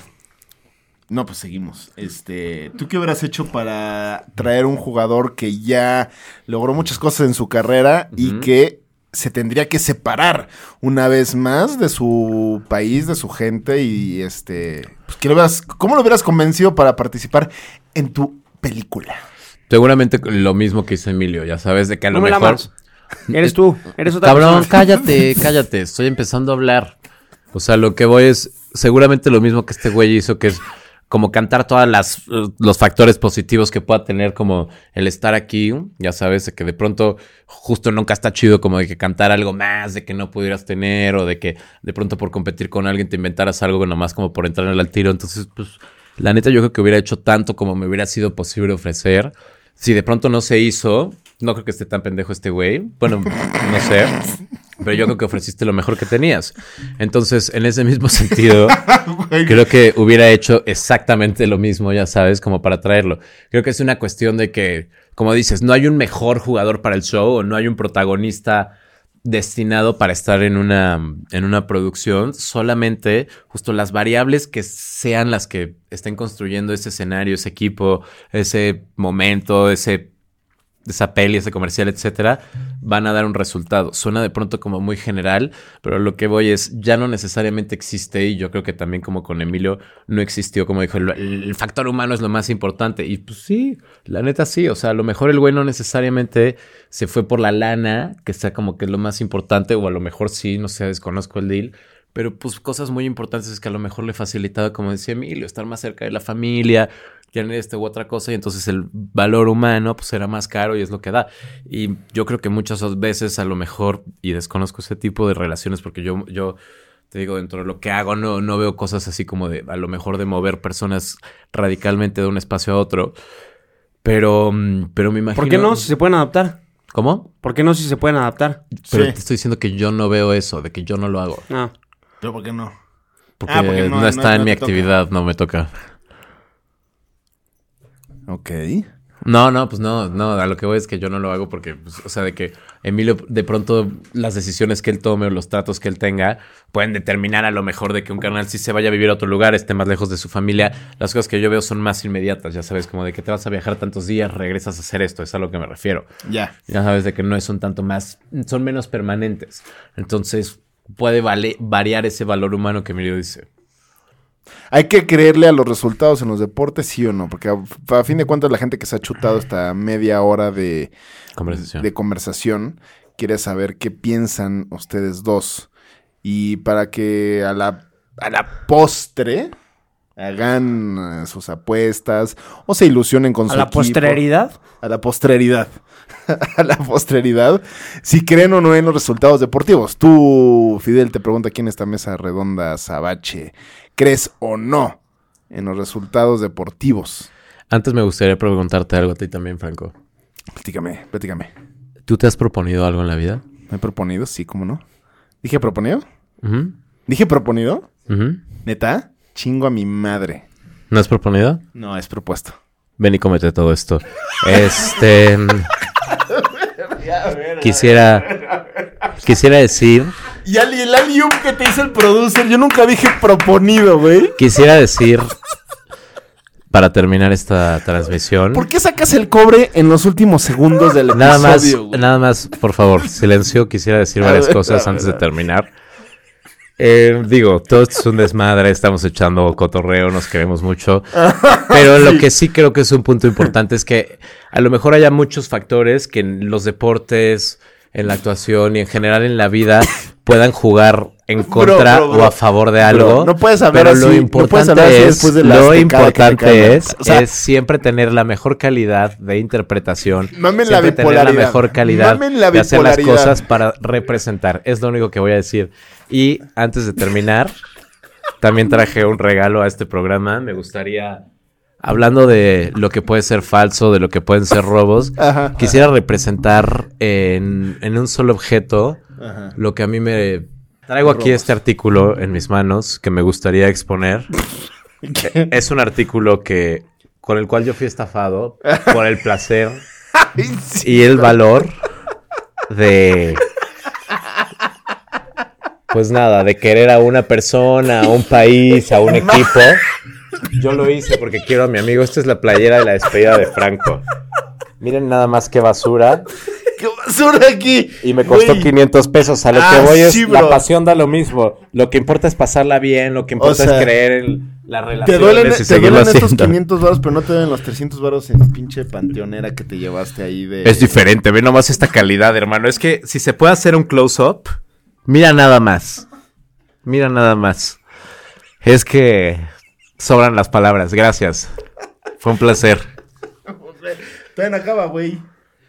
[SPEAKER 1] No, pues seguimos. Este, ¿tú qué hubieras hecho para traer un jugador que ya logró muchas cosas en su carrera y que se tendría que separar una vez más de su país, de su gente y este, pues, ¿qué lo hubieras- ¿cómo lo hubieras convencido para participar en tu película?
[SPEAKER 2] Seguramente lo mismo que hizo Emilio, ya sabes, de que a
[SPEAKER 3] No
[SPEAKER 2] lo
[SPEAKER 3] me la
[SPEAKER 2] mejor...
[SPEAKER 3] Eres tú, eres otra
[SPEAKER 2] Cabrón,
[SPEAKER 3] persona.
[SPEAKER 2] cállate, cállate. Estoy empezando a hablar. O sea, lo que voy es seguramente lo mismo que este güey hizo, que es como cantar todas las eh, los factores positivos que pueda tener como el estar aquí, ya sabes, que de pronto justo nunca está chido como de que cantar algo más de que no pudieras tener o de que de pronto por competir con alguien te inventaras algo nomás como por entrar al tiro. Entonces, pues la neta yo creo que hubiera hecho tanto como me hubiera sido posible ofrecer. Si de pronto no se hizo, no creo que esté tan pendejo este güey. Bueno, no sé. Pero yo creo que ofreciste lo mejor que tenías. Entonces, en ese mismo sentido, creo que hubiera hecho exactamente lo mismo, ya sabes, como para traerlo. Creo que es una cuestión de que, como dices, no hay un mejor jugador para el show o no hay un protagonista destinado para estar en una, en una producción, solamente justo las variables que sean las que estén construyendo ese escenario, ese equipo, ese momento, ese esa peli, ese comercial, etcétera, van a dar un resultado. Suena de pronto como muy general, pero lo que voy es, ya no necesariamente existe, y yo creo que también como con Emilio, no existió, como dijo, el, el factor humano es lo más importante. Y pues sí, la neta sí, o sea, a lo mejor el güey no necesariamente se fue por la lana, que sea como que es lo más importante, o a lo mejor sí, no sé, desconozco el deal. Pero pues cosas muy importantes es que a lo mejor le facilitaba, como decía Emilio, estar más cerca de la familia, tener este u otra cosa y entonces el valor humano pues era más caro y es lo que da. Y yo creo que muchas veces a lo mejor, y desconozco ese tipo de relaciones porque yo, yo te digo, dentro de lo que hago no, no veo cosas así como de a lo mejor de mover personas radicalmente de un espacio a otro. Pero, pero me imagino...
[SPEAKER 3] ¿Por qué no? Si se pueden adaptar.
[SPEAKER 2] ¿Cómo?
[SPEAKER 3] ¿Por qué no si se pueden adaptar?
[SPEAKER 2] Pero
[SPEAKER 1] Sí.
[SPEAKER 2] te estoy diciendo que yo no veo eso, de que yo no lo hago.
[SPEAKER 3] Ah.
[SPEAKER 1] ¿Pero por qué no?
[SPEAKER 2] Porque,
[SPEAKER 1] Ah, porque no-
[SPEAKER 2] no,
[SPEAKER 1] no-
[SPEAKER 2] está en
[SPEAKER 1] no
[SPEAKER 2] mi
[SPEAKER 1] toca.
[SPEAKER 2] actividad, no me toca.
[SPEAKER 1] Ok.
[SPEAKER 2] No, no, pues no, no, a lo que voy es que yo no lo hago porque, pues, o sea, de que Emilio, de pronto, las decisiones que él tome o los tratos que él tenga pueden determinar a lo mejor de que un carnal sí se vaya a vivir a otro lugar, esté más lejos de su familia. Las cosas que yo veo son más inmediatas, ya sabes, como de que te vas a viajar tantos días, regresas a hacer esto, es a lo que me refiero.
[SPEAKER 1] Ya.
[SPEAKER 2] Ya sabes de que no son tanto más, son menos permanentes. Entonces, puede vale- variar ese valor humano que Emilio dice.
[SPEAKER 1] ¿Hay que creerle a los resultados en los deportes, sí o no? Porque a, a fin de cuentas la gente que se ha chutado esta media hora de
[SPEAKER 2] Conversación.
[SPEAKER 1] de conversación quiere saber qué piensan ustedes dos. Y para que a la, a la postre hagan eh, sus apuestas o se ilusionen con
[SPEAKER 3] A
[SPEAKER 1] su
[SPEAKER 3] la
[SPEAKER 1] equipo.
[SPEAKER 3] posteridad.
[SPEAKER 1] A la posteridad. a la posteridad. Si creen o no en los resultados deportivos. Tú, Fidel, te pregunta aquí en esta mesa redonda, Sabache. ¿Crees o no en los resultados deportivos?
[SPEAKER 2] Antes me gustaría preguntarte algo a ti también, Franco.
[SPEAKER 1] Platícame, platícame.
[SPEAKER 2] ¿Tú te has proponido algo en la vida?
[SPEAKER 1] ¿Me he proponido? Sí, ¿cómo no? ¿Dije proponido? ¿Dije proponido? ¿Neta? Chingo a mi madre.
[SPEAKER 2] ¿No has proponido?
[SPEAKER 1] No, es propuesto.
[SPEAKER 2] Ven y cómete todo esto. Este. quisiera. Quisiera decir.
[SPEAKER 1] Y el alium que te hizo el producer, yo nunca dije proponido, güey.
[SPEAKER 2] Quisiera decir. Para terminar esta transmisión.
[SPEAKER 1] ¿Por qué sacas el cobre en los últimos segundos del episodio?
[SPEAKER 2] Nada más,
[SPEAKER 1] güey?
[SPEAKER 2] nada más, por favor, silencio. Quisiera decir varias
[SPEAKER 1] ver,
[SPEAKER 2] cosas antes de terminar. Eh, digo, todo esto es un desmadre, estamos echando cotorreo, nos queremos mucho. Pero lo que sí creo que es un punto importante es que a lo mejor haya muchos factores que en los deportes, en la actuación y en general en la vida puedan jugar en contra
[SPEAKER 1] bro, bro.
[SPEAKER 2] o a favor de algo.
[SPEAKER 1] No puedes hablar
[SPEAKER 2] pero
[SPEAKER 1] así,
[SPEAKER 2] lo
[SPEAKER 1] no
[SPEAKER 2] importante
[SPEAKER 1] así
[SPEAKER 2] es,
[SPEAKER 1] después de la
[SPEAKER 2] lo importante es,
[SPEAKER 1] o sea-
[SPEAKER 2] es siempre tener la mejor calidad de interpretación,
[SPEAKER 1] Mamen la
[SPEAKER 2] tener la mejor calidad
[SPEAKER 1] la
[SPEAKER 2] de hacer las cosas para representar. Es lo único que voy a decir. Y antes de terminar, también traje un regalo a este programa. Me gustaría, hablando de lo que puede ser falso, de lo que pueden ser robos,
[SPEAKER 1] Ajá.
[SPEAKER 2] quisiera representar en, en un solo objeto
[SPEAKER 1] Ajá.
[SPEAKER 2] lo que a mí me... Traigo aquí este artículo en mis manos que me gustaría exponer. es un artículo que con el cual yo fui estafado por el placer y el valor de pues nada, de querer a una persona, a un país, a un equipo. Yo lo hice porque quiero a mi amigo. Esta es la playera de la despedida de Franco. Miren nada más qué basura.
[SPEAKER 1] ¡Qué basura aquí!
[SPEAKER 2] Y me costó
[SPEAKER 1] Güey.
[SPEAKER 2] 500 pesos. A lo
[SPEAKER 1] Ah,
[SPEAKER 2] que voy es,
[SPEAKER 1] sí,
[SPEAKER 2] la pasión da lo mismo. Lo que importa es pasarla bien, lo que importa
[SPEAKER 1] sea,
[SPEAKER 2] es creer en la relación.
[SPEAKER 1] Te duelen, te duelen estos
[SPEAKER 2] haciendo.
[SPEAKER 1] 500 varos, pero no te duelen los 300 varos en pinche panteonera que te llevaste ahí de...
[SPEAKER 2] Es diferente, ve nomás esta calidad, hermano. Es que si se puede hacer un close-up, mira nada más. Mira nada más. Es que sobran las palabras. Gracias. Fue un placer.
[SPEAKER 1] Todavía no acaba, güey.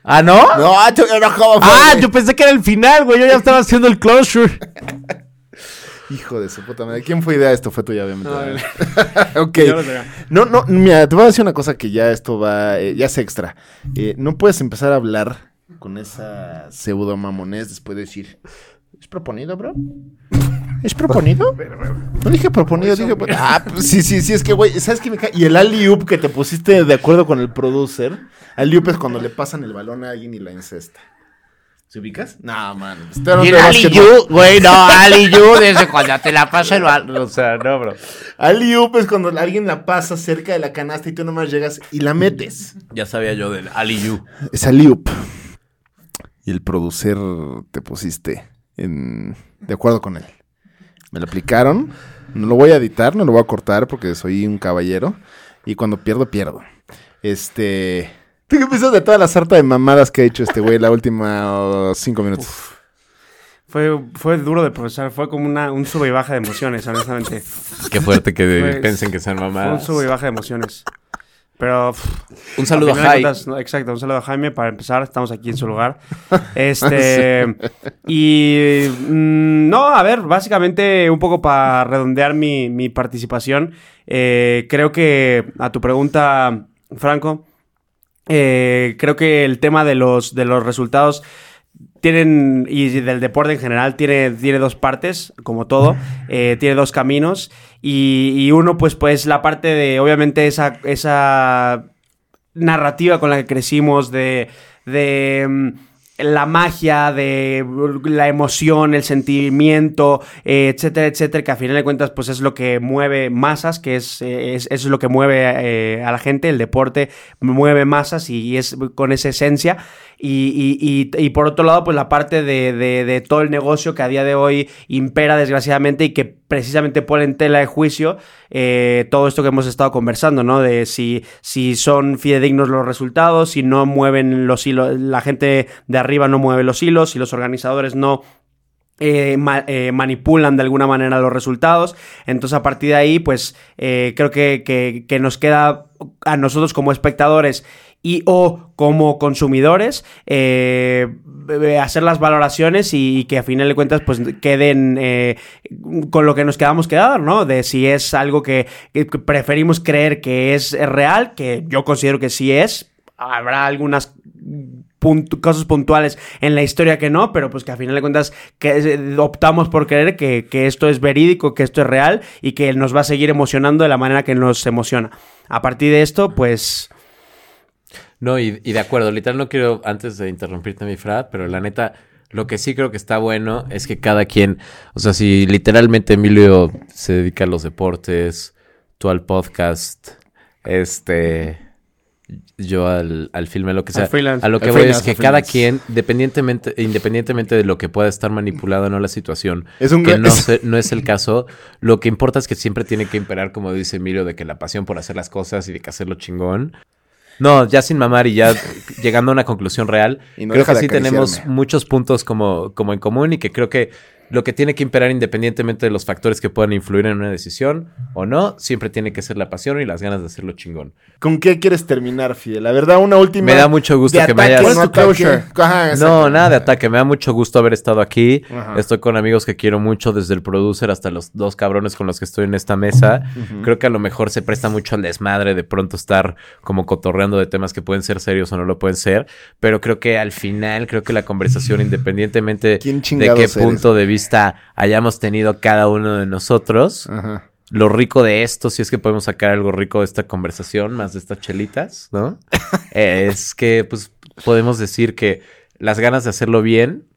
[SPEAKER 2] ¿Ah, no?
[SPEAKER 1] No, todavía no acaba,
[SPEAKER 2] Ah,
[SPEAKER 1] güey.
[SPEAKER 2] yo pensé que era el final, güey. Yo ya estaba haciendo el closure.
[SPEAKER 1] Hijo de su puta madre. ¿Quién fue idea de esto? Fue tuya, obviamente.
[SPEAKER 3] No,
[SPEAKER 1] ok. No, no, mira, te voy a decir una cosa que ya esto va, eh, ya es extra. Eh, no puedes empezar a hablar con esa pseudo mamonés después de decir, ¿es proponido, bro? ¿Es proponido? No dije proponido, dije... pues, Ah, pues, sí, sí, sí, es que, güey, ¿sabes qué me cae? Y el alley-oop que te pusiste de acuerdo con el producer, alley-oop es cuando le pasan el balón a alguien y la incesta. ¿Se ubicas? No, man. básquetbol.
[SPEAKER 2] güey, no, Yu, desde cuando te la pasa el balón. O sea, no, bro.
[SPEAKER 1] Alley-oop es cuando alguien la pasa cerca de la canasta y tú nomás llegas y la metes.
[SPEAKER 2] Ya sabía yo del Yu.
[SPEAKER 1] Es Aliup. Y el producer te pusiste en... de acuerdo con él. Me lo aplicaron. No lo voy a editar, no lo voy a cortar porque soy un caballero. Y cuando pierdo, pierdo. Este... ¿Tú qué piensas de toda la sarta de mamadas que ha hecho este güey la última oh, cinco minutos?
[SPEAKER 3] Fue, fue duro de procesar, fue como una, un sube y baja de emociones, honestamente.
[SPEAKER 2] Qué fuerte que
[SPEAKER 3] Pues,
[SPEAKER 2] piensen que sean
[SPEAKER 3] Fue un
[SPEAKER 2] mamadas.
[SPEAKER 3] sube y baja de emociones. Pero. pff,
[SPEAKER 2] Un saludo a
[SPEAKER 3] al final de
[SPEAKER 2] Jai.
[SPEAKER 3] cuentas, no, exacto, un saludo a Jaime para empezar. Estamos aquí en su lugar. Este. Y. mm, no, a ver, básicamente, un poco para redondear mi, mi participación. eh, creo que a tu pregunta, Franco. eh, creo que el tema de los, de los resultados tienen, y del deporte en general, tiene, tiene dos partes, como todo, eh, tiene dos caminos, y, y uno, pues, pues, la parte de, obviamente, esa, esa narrativa con la que crecimos, de, de mm, la magia, de la emoción, el sentimiento, eh, etcétera, etcétera, que a final de cuentas, pues, es lo que mueve masas, que es, eh, es, es lo que mueve eh, a la gente, el deporte mueve masas y es con esa esencia. Y, por otro lado, pues la parte de, todo el negocio que a día de hoy impera desgraciadamente y que precisamente pone en tela de juicio eh, todo esto que hemos estado conversando, ¿no? De si, si son fidedignos los resultados, si no mueven los hilos, la gente de arriba no mueve los hilos, si los organizadores no eh, ma- eh, manipulan de alguna manera los resultados. Entonces, a partir de ahí, pues eh, creo que nos queda a nosotros como espectadores y o como consumidores eh, eh, hacer las valoraciones y, que a final de cuentas pues queden eh, con lo que nos quedamos quedados, ¿no? De si es algo que, preferimos creer que es real, que yo considero que sí es. Habrá algunas puntu- cosas puntuales en la historia que no, pero pues que a final de cuentas que optamos por creer que, que esto es verídico, que esto es real y que nos va a seguir emocionando de la manera que nos emociona. A partir de esto, pues...
[SPEAKER 2] No, y, y de acuerdo, literal no quiero antes de interrumpirte mi Frad, pero la neta, lo que sí creo que está bueno es que cada quien, o sea, si literalmente Emilio se dedica a los deportes, tú al podcast, este, yo al, al filme, lo que sea,
[SPEAKER 3] freelance.
[SPEAKER 2] a lo que voy es que cada quien, independientemente, independientemente de lo que pueda estar manipulado o no la situación,
[SPEAKER 1] Es un
[SPEAKER 2] que no,
[SPEAKER 1] es-
[SPEAKER 2] se- no es el caso, lo que importa es que siempre tiene que imperar, como dice Emilio, de que la pasión por hacer las cosas y de que hacerlo chingón. No, ya sin mamar y ya llegando a una conclusión real,
[SPEAKER 1] Y no
[SPEAKER 2] creo que sí tenemos muchos puntos como, como en común y que creo que lo que tiene que imperar independientemente de los factores que puedan influir en una decisión o no, siempre tiene que ser la pasión y las ganas de hacerlo chingón.
[SPEAKER 1] ¿Con qué quieres terminar, Fidel? La verdad, una última.
[SPEAKER 2] Me da mucho gusto
[SPEAKER 1] de
[SPEAKER 2] que me
[SPEAKER 1] ataque,
[SPEAKER 2] hayas-
[SPEAKER 1] no
[SPEAKER 2] No, nada de ataque. Me da mucho gusto haber estado aquí.
[SPEAKER 1] Ajá.
[SPEAKER 2] Estoy con amigos que quiero mucho, desde el producer hasta los dos cabrones con los que estoy en esta mesa. Creo que a lo mejor se presta mucho al desmadre de pronto estar como cotorreando de temas que pueden ser serios o no lo pueden ser. Pero creo que al final, creo que la conversación, independientemente
[SPEAKER 1] ¿Quién
[SPEAKER 2] de qué
[SPEAKER 1] eres?
[SPEAKER 2] punto de vista hayamos tenido cada uno de nosotros,
[SPEAKER 1] Ajá.
[SPEAKER 2] lo rico de esto, si es que podemos sacar algo rico de esta conversación, más de estas chelitas, ¿no? es que, pues, podemos decir que las ganas de hacerlo bien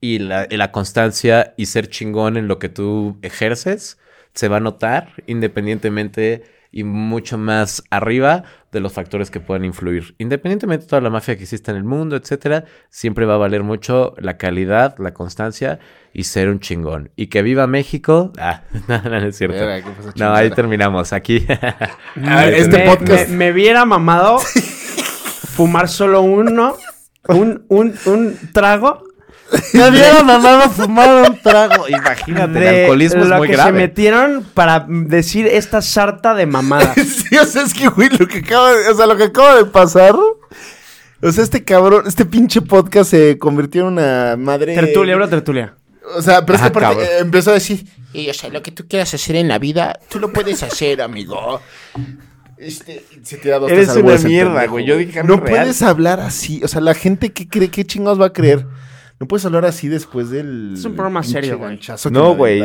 [SPEAKER 2] y la, y la constancia y ser chingón en lo que tú ejerces se va a notar independientemente y mucho más arriba de los factores que puedan influir. Independientemente de toda la mafia que exista en el mundo, etcétera, siempre va a valer mucho la calidad, la constancia y ser un chingón. Y que viva México. Ah, no, no, no es cierto.
[SPEAKER 1] Verga, ¿qué pasó,
[SPEAKER 2] No, ahí terminamos. Aquí.
[SPEAKER 1] A ver, este
[SPEAKER 3] me,
[SPEAKER 1] podcast-
[SPEAKER 3] me- me hubiera mamado fumar solo uno, un, un, un trago
[SPEAKER 2] Me hubiera mamado fumar un trago. Imagínate, el alcoholismo es muy
[SPEAKER 3] que se
[SPEAKER 2] grave.
[SPEAKER 3] metieron para decir esta sarta de mamada.
[SPEAKER 1] Sí, o sea, es que, güey, lo que acaba de, o sea, lo que acaba de pasar. O sea, este cabrón, este pinche podcast se convirtió en una madre.
[SPEAKER 3] tertulia, una tertulia.
[SPEAKER 1] O sea, pero es que
[SPEAKER 2] Ah,
[SPEAKER 1] aparte,
[SPEAKER 2] cabrón.
[SPEAKER 1] eh, empezó a decir,
[SPEAKER 5] Y o sea, lo que tú quieras hacer en la vida, tú lo puedes hacer, amigo.
[SPEAKER 1] este, se te da dos
[SPEAKER 2] Eres una mierda, güey. Yo dije algo
[SPEAKER 1] No
[SPEAKER 2] real.
[SPEAKER 1] puedes hablar así. O sea, la gente, ¿qué cree? ¿Qué chingados va a creer? No puedes hablar así después del.
[SPEAKER 3] Es un programa serio, güey.
[SPEAKER 2] No, güey.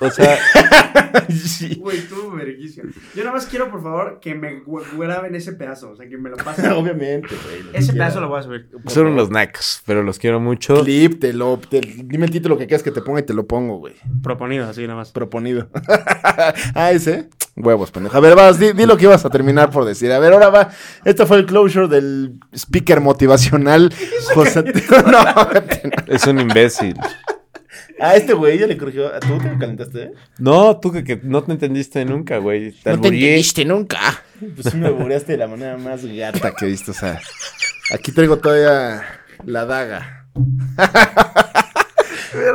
[SPEAKER 2] O sea,
[SPEAKER 1] Sí.
[SPEAKER 3] Güey, tú, verguísimo. Yo nada más quiero, por favor, que me graben ese pedazo. O sea, que me lo pasen.
[SPEAKER 1] Obviamente, güey.
[SPEAKER 3] ese pedazo lo voy a subir.
[SPEAKER 2] son unos nacks, pero los quiero mucho.
[SPEAKER 1] Clip, te lo. te- dime el título que quieras que te ponga y te lo pongo, güey.
[SPEAKER 3] Proponido, así nada más.
[SPEAKER 1] Proponido. ah, ese. Huevos, pendejo. A ver, vas, di, di lo que ibas a terminar por decir. A ver, ahora va. Este fue el closure del speaker motivacional. José. no,
[SPEAKER 2] Es un imbécil.
[SPEAKER 1] A este güey ya le corrigió. ¿Tú te calentaste? eh?
[SPEAKER 2] No, tú que, que no te entendiste nunca, güey. Te
[SPEAKER 5] No te entendiste nunca.
[SPEAKER 1] Pues sí me bureaste de la manera más gata que he visto. O sea, aquí traigo todavía la daga.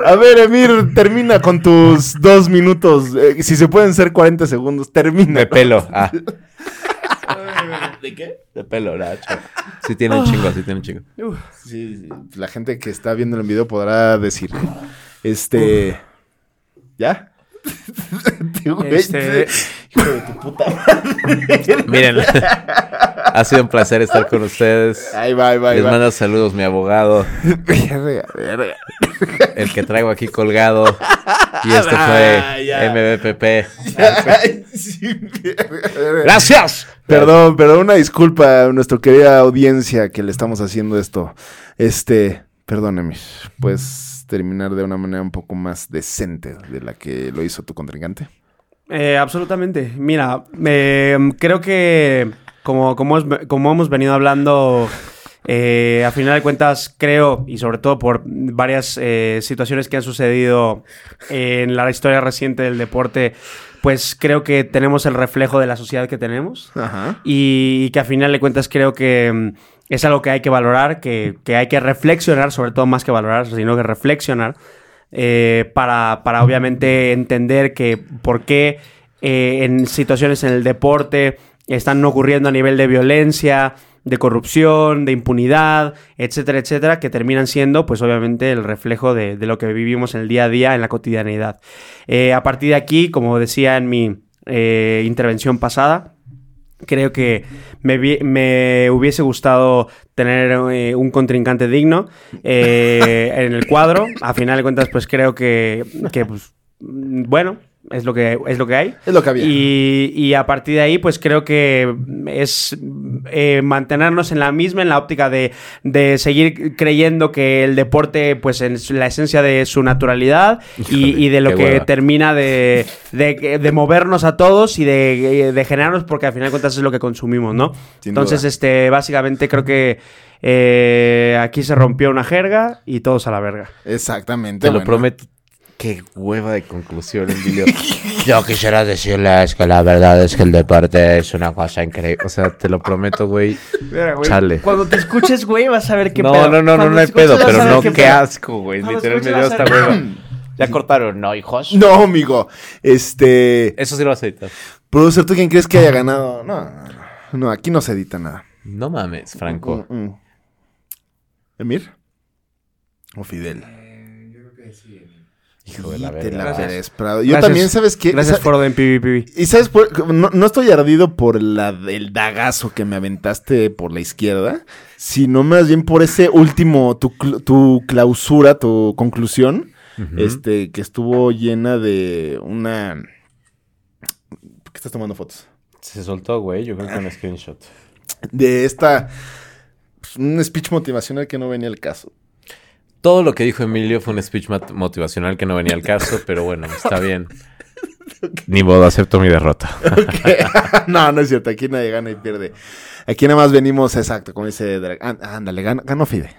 [SPEAKER 1] A ver, Emir, termina con tus dos minutos. Eh, si se pueden ser 40 segundos, termina.
[SPEAKER 2] De pelo. Ah,
[SPEAKER 1] ¿De qué?
[SPEAKER 2] de pelo, Nacho. Sí tiene un chingo, sí tiene un chingo.
[SPEAKER 1] Sí, sí, la gente que está viendo el video podrá decir. Este. ¿Ya? Güey,
[SPEAKER 3] Este-
[SPEAKER 1] Hijo de tu puta madre.
[SPEAKER 2] Miren, ha sido un placer estar con ustedes.
[SPEAKER 1] Ahí va, ahí va, ahí
[SPEAKER 2] Les
[SPEAKER 1] va.
[SPEAKER 2] manda saludos mi abogado,
[SPEAKER 1] Verga, verga.
[SPEAKER 2] el que traigo aquí colgado. Y este
[SPEAKER 1] Ah,
[SPEAKER 2] fue
[SPEAKER 1] ya.
[SPEAKER 2] MBPP.
[SPEAKER 1] Verga.
[SPEAKER 2] ¡Gracias!
[SPEAKER 1] Perdón, pero una disculpa a nuestra querida audiencia que le estamos haciendo esto. Este, perdóneme, puedes terminar de una manera un poco más decente de la que lo hizo tu contrincante.
[SPEAKER 3] Eh, absolutamente. Mira, eh, creo que como, como, es- como hemos venido hablando, eh, a final de cuentas, creo, y sobre todo por varias eh, situaciones que han sucedido en la historia reciente del deporte, pues creo que tenemos el reflejo de la sociedad que tenemos.
[SPEAKER 1] Ajá.
[SPEAKER 3] y que a final de cuentas creo que mm, es algo que hay que valorar, que, que hay que reflexionar, sobre todo más que valorar, sino que reflexionar, eh, para, para obviamente entender que por qué eh, en situaciones en el deporte están ocurriendo a nivel de violencia, de corrupción, de impunidad, etcétera, etcétera, que terminan siendo, pues obviamente, el reflejo de, de lo que vivimos en el día a día, en la cotidianidad. Eh, a partir de aquí, como decía en mi intervención pasada, Creo que me, me hubiese gustado tener eh, un contrincante digno eh, en el cuadro. A final de cuentas, pues creo que, que, pues, mm, bueno, es lo que, es lo que hay.
[SPEAKER 1] Es lo que había.
[SPEAKER 3] Y, y a partir de ahí, pues creo que es eh, mantenernos en la misma, en la óptica de, de seguir creyendo que el deporte, pues en su- la esencia de su naturalidad y, y de lo que
[SPEAKER 2] hueva.
[SPEAKER 3] termina de, de- de movernos a todos y de, de generarnos, porque al final de cuentas es lo que consumimos, ¿no?
[SPEAKER 1] Sin
[SPEAKER 3] Entonces,
[SPEAKER 1] duda.
[SPEAKER 3] este, básicamente creo que eh, aquí se rompió una jerga y todos a la verga.
[SPEAKER 1] Exactamente.
[SPEAKER 2] Te lo prometo. Qué hueva de conclusión, Emilio.
[SPEAKER 5] Yo quisiera decirles que la verdad es que el deporte es una cosa increíble.
[SPEAKER 2] O sea, te lo prometo, güey. Chale.
[SPEAKER 3] Cuando te escuches, güey, vas a ver qué
[SPEAKER 2] No,
[SPEAKER 3] pedo.
[SPEAKER 2] no, no, no,
[SPEAKER 3] Cuando
[SPEAKER 2] no hay pedo, pero no,
[SPEAKER 3] qué
[SPEAKER 2] asco, güey. Literal me dio esta hueva. Ya cortaron, ¿no, hijos?
[SPEAKER 1] No, amigo. Este.
[SPEAKER 2] Eso sí lo vas a editar.
[SPEAKER 1] Producer, ¿tú quién crees que haya ganado? No, no, no. No, aquí no se edita nada.
[SPEAKER 2] No mames, Franco.
[SPEAKER 1] Mm, mm. ¿Emir? ¿O Fidel?
[SPEAKER 2] Hijo de la
[SPEAKER 1] Te
[SPEAKER 2] verga.
[SPEAKER 1] la
[SPEAKER 3] Gracias.
[SPEAKER 1] Pérez Prado. Yo
[SPEAKER 3] Gracias.
[SPEAKER 1] también, ¿sabes qué?
[SPEAKER 3] Gracias,
[SPEAKER 1] Sa-
[SPEAKER 3] Foro de PvP.
[SPEAKER 1] Y sabes, por- no, no estoy ardido por la, el dagazo que me aventaste por la izquierda, sino más bien por ese último, tu, tu clausura, tu conclusión, este, que estuvo llena de una... ¿Por qué estás tomando fotos?
[SPEAKER 2] Se soltó, güey. Yo creo que un screenshot.
[SPEAKER 1] De esta... pues, un speech motivacional que no venía al caso.
[SPEAKER 2] Todo lo que dijo Emilio fue un speech motivacional que no venía al caso, pero bueno, está bien. Ni modo, acepto mi derrota.
[SPEAKER 1] no, no es cierto. Aquí nadie gana y pierde. Aquí nada más venimos, exacto, como dice Drag. Ándale, ganó, ganó Fide.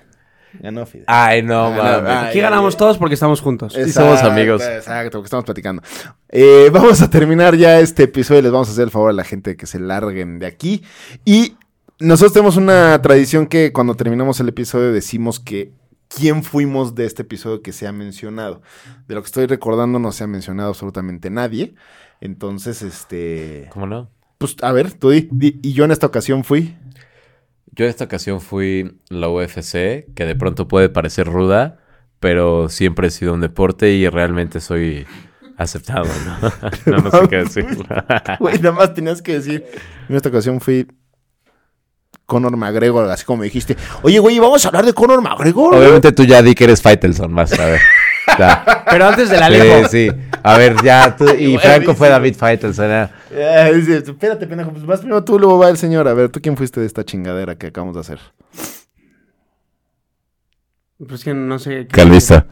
[SPEAKER 1] Ganó Fide.
[SPEAKER 2] Ay, no, mames.
[SPEAKER 3] Aquí
[SPEAKER 1] ay,
[SPEAKER 3] ganamos
[SPEAKER 1] ay.
[SPEAKER 3] todos porque estamos juntos.
[SPEAKER 2] Sí somos amigos.
[SPEAKER 1] Exacto, porque estamos platicando. Eh, vamos a terminar ya este episodio. Les vamos a hacer el favor a la gente que se larguen de aquí. Y nosotros tenemos una tradición que cuando terminamos el episodio decimos que quién fuimos de este episodio que se ha mencionado. De lo que estoy recordando no se ha mencionado absolutamente nadie. Entonces, este...
[SPEAKER 2] ¿Cómo no?
[SPEAKER 1] Pues a ver, tú di, di- Y yo en esta ocasión fui...
[SPEAKER 2] Yo en esta ocasión fui la UFC, que de pronto puede parecer ruda, pero siempre he sido un deporte y realmente soy aceptado, ¿no? no, no sé qué decir.
[SPEAKER 1] Güey, nada más tenías que decir. En esta ocasión fui Conor McGregor, así como me dijiste. Oye, güey, vamos a hablar de Conor McGregor.
[SPEAKER 2] Obviamente tú ya di que eres Faitelson, más a ver. Ya.
[SPEAKER 3] Pero antes del
[SPEAKER 2] Sí,
[SPEAKER 3] Alejo.
[SPEAKER 2] sí. A ver, ya tú. Y Franco fue David Faitelson. ¿eh?
[SPEAKER 1] Espérate, pendejo. Pues vas primero tú, luego va el señor. A ver, ¿tú quién fuiste de esta chingadera que acabamos de hacer?
[SPEAKER 3] Pues que no sé. qué-
[SPEAKER 2] Calvista.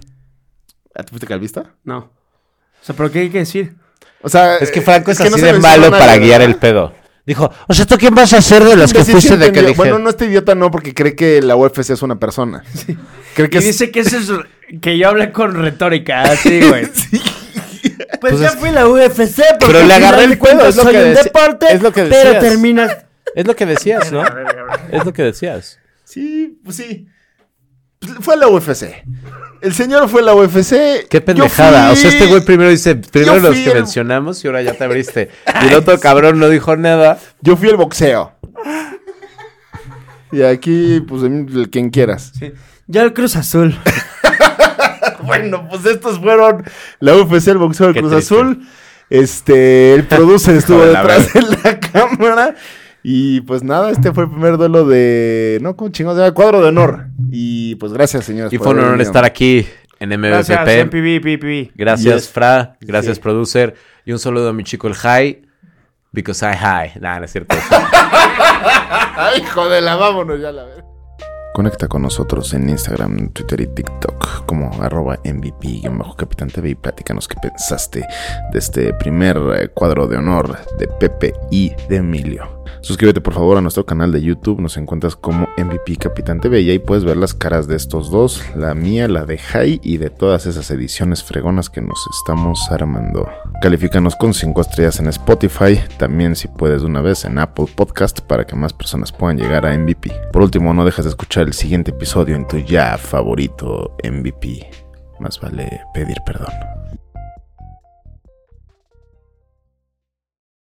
[SPEAKER 1] ¿Ah, ¿Tú fuiste calvista?
[SPEAKER 3] No. O sea, ¿pero qué hay que decir?
[SPEAKER 1] O sea,
[SPEAKER 2] Es que Franco es,
[SPEAKER 1] que no
[SPEAKER 2] así
[SPEAKER 1] se
[SPEAKER 2] de malo para guiar el pedo. Dijo, o sea, ¿tú quién vas a ser de los que fuiste
[SPEAKER 1] sí
[SPEAKER 2] de que dije?
[SPEAKER 1] Bueno, no este idiota no, porque cree que la UFC es una persona. Cree que
[SPEAKER 3] Y
[SPEAKER 1] es...
[SPEAKER 3] dice que eso es. Que yo hablé con retórica, así, güey.
[SPEAKER 4] Pues, ya fui a la UFC, porque
[SPEAKER 2] Pero le agarré el
[SPEAKER 4] cuentas
[SPEAKER 2] es lo
[SPEAKER 4] soy
[SPEAKER 2] que
[SPEAKER 4] un deporte,
[SPEAKER 2] es lo que
[SPEAKER 4] pero
[SPEAKER 2] decías.
[SPEAKER 4] terminas...
[SPEAKER 2] Es lo que decías, ¿no? es lo que decías.
[SPEAKER 1] Sí, pues sí. Pues fue a la UFC. El señor fue a la UFC.
[SPEAKER 2] Qué
[SPEAKER 1] Yo
[SPEAKER 2] pendejada.
[SPEAKER 1] fui-
[SPEAKER 2] O sea, este güey primero dice, primero los que
[SPEAKER 1] el-
[SPEAKER 2] mencionamos y ahora ya te abriste. Y el otro cabrón no dijo nada.
[SPEAKER 1] Yo fui el boxeo. Y aquí, pues, el quien quieras.
[SPEAKER 3] Yo el Cruz Azul.
[SPEAKER 1] Bueno, pues estos fueron la UFC, el boxeo del
[SPEAKER 2] Qué
[SPEAKER 1] Cruz
[SPEAKER 2] triste.
[SPEAKER 1] Azul. Este, el producer estuvo
[SPEAKER 2] de la
[SPEAKER 1] detrás de la cámara. Y pues nada, este fue el primer duelo de. No, como chingados, era cuadro de honor. Y pues gracias, señores.
[SPEAKER 2] Y
[SPEAKER 1] por
[SPEAKER 2] fue un honor estar aquí en
[SPEAKER 3] Gracias,
[SPEAKER 2] MVPP.
[SPEAKER 3] MPV, PPV.
[SPEAKER 2] Gracias,
[SPEAKER 1] Yes.
[SPEAKER 2] Fra. Gracias,
[SPEAKER 1] Sí.
[SPEAKER 2] producer. Y un saludo a mi chico el High. Because I high. Nah, no es cierto.
[SPEAKER 1] Ay, joder, la vámonos ya la vez. Conecta con nosotros en Instagram, Twitter y TikTok como arroba MVP-Capitán TV y platícanos qué pensaste de este primer eh, cuadro de honor de Pepe y de Emilio. Suscríbete por favor a nuestro canal de YouTube, nos encuentras como MVP Capitán TV y ahí puedes ver las caras de estos dos, la mía, la de Jai y de todas esas ediciones fregonas que nos estamos armando. Califícanos con 5 estrellas en Spotify, también si puedes de una vez en Apple Podcast para que más personas puedan llegar a MVP. Por último, no dejes de escuchar el siguiente episodio en tu ya favorito MVP. Más vale pedir perdón.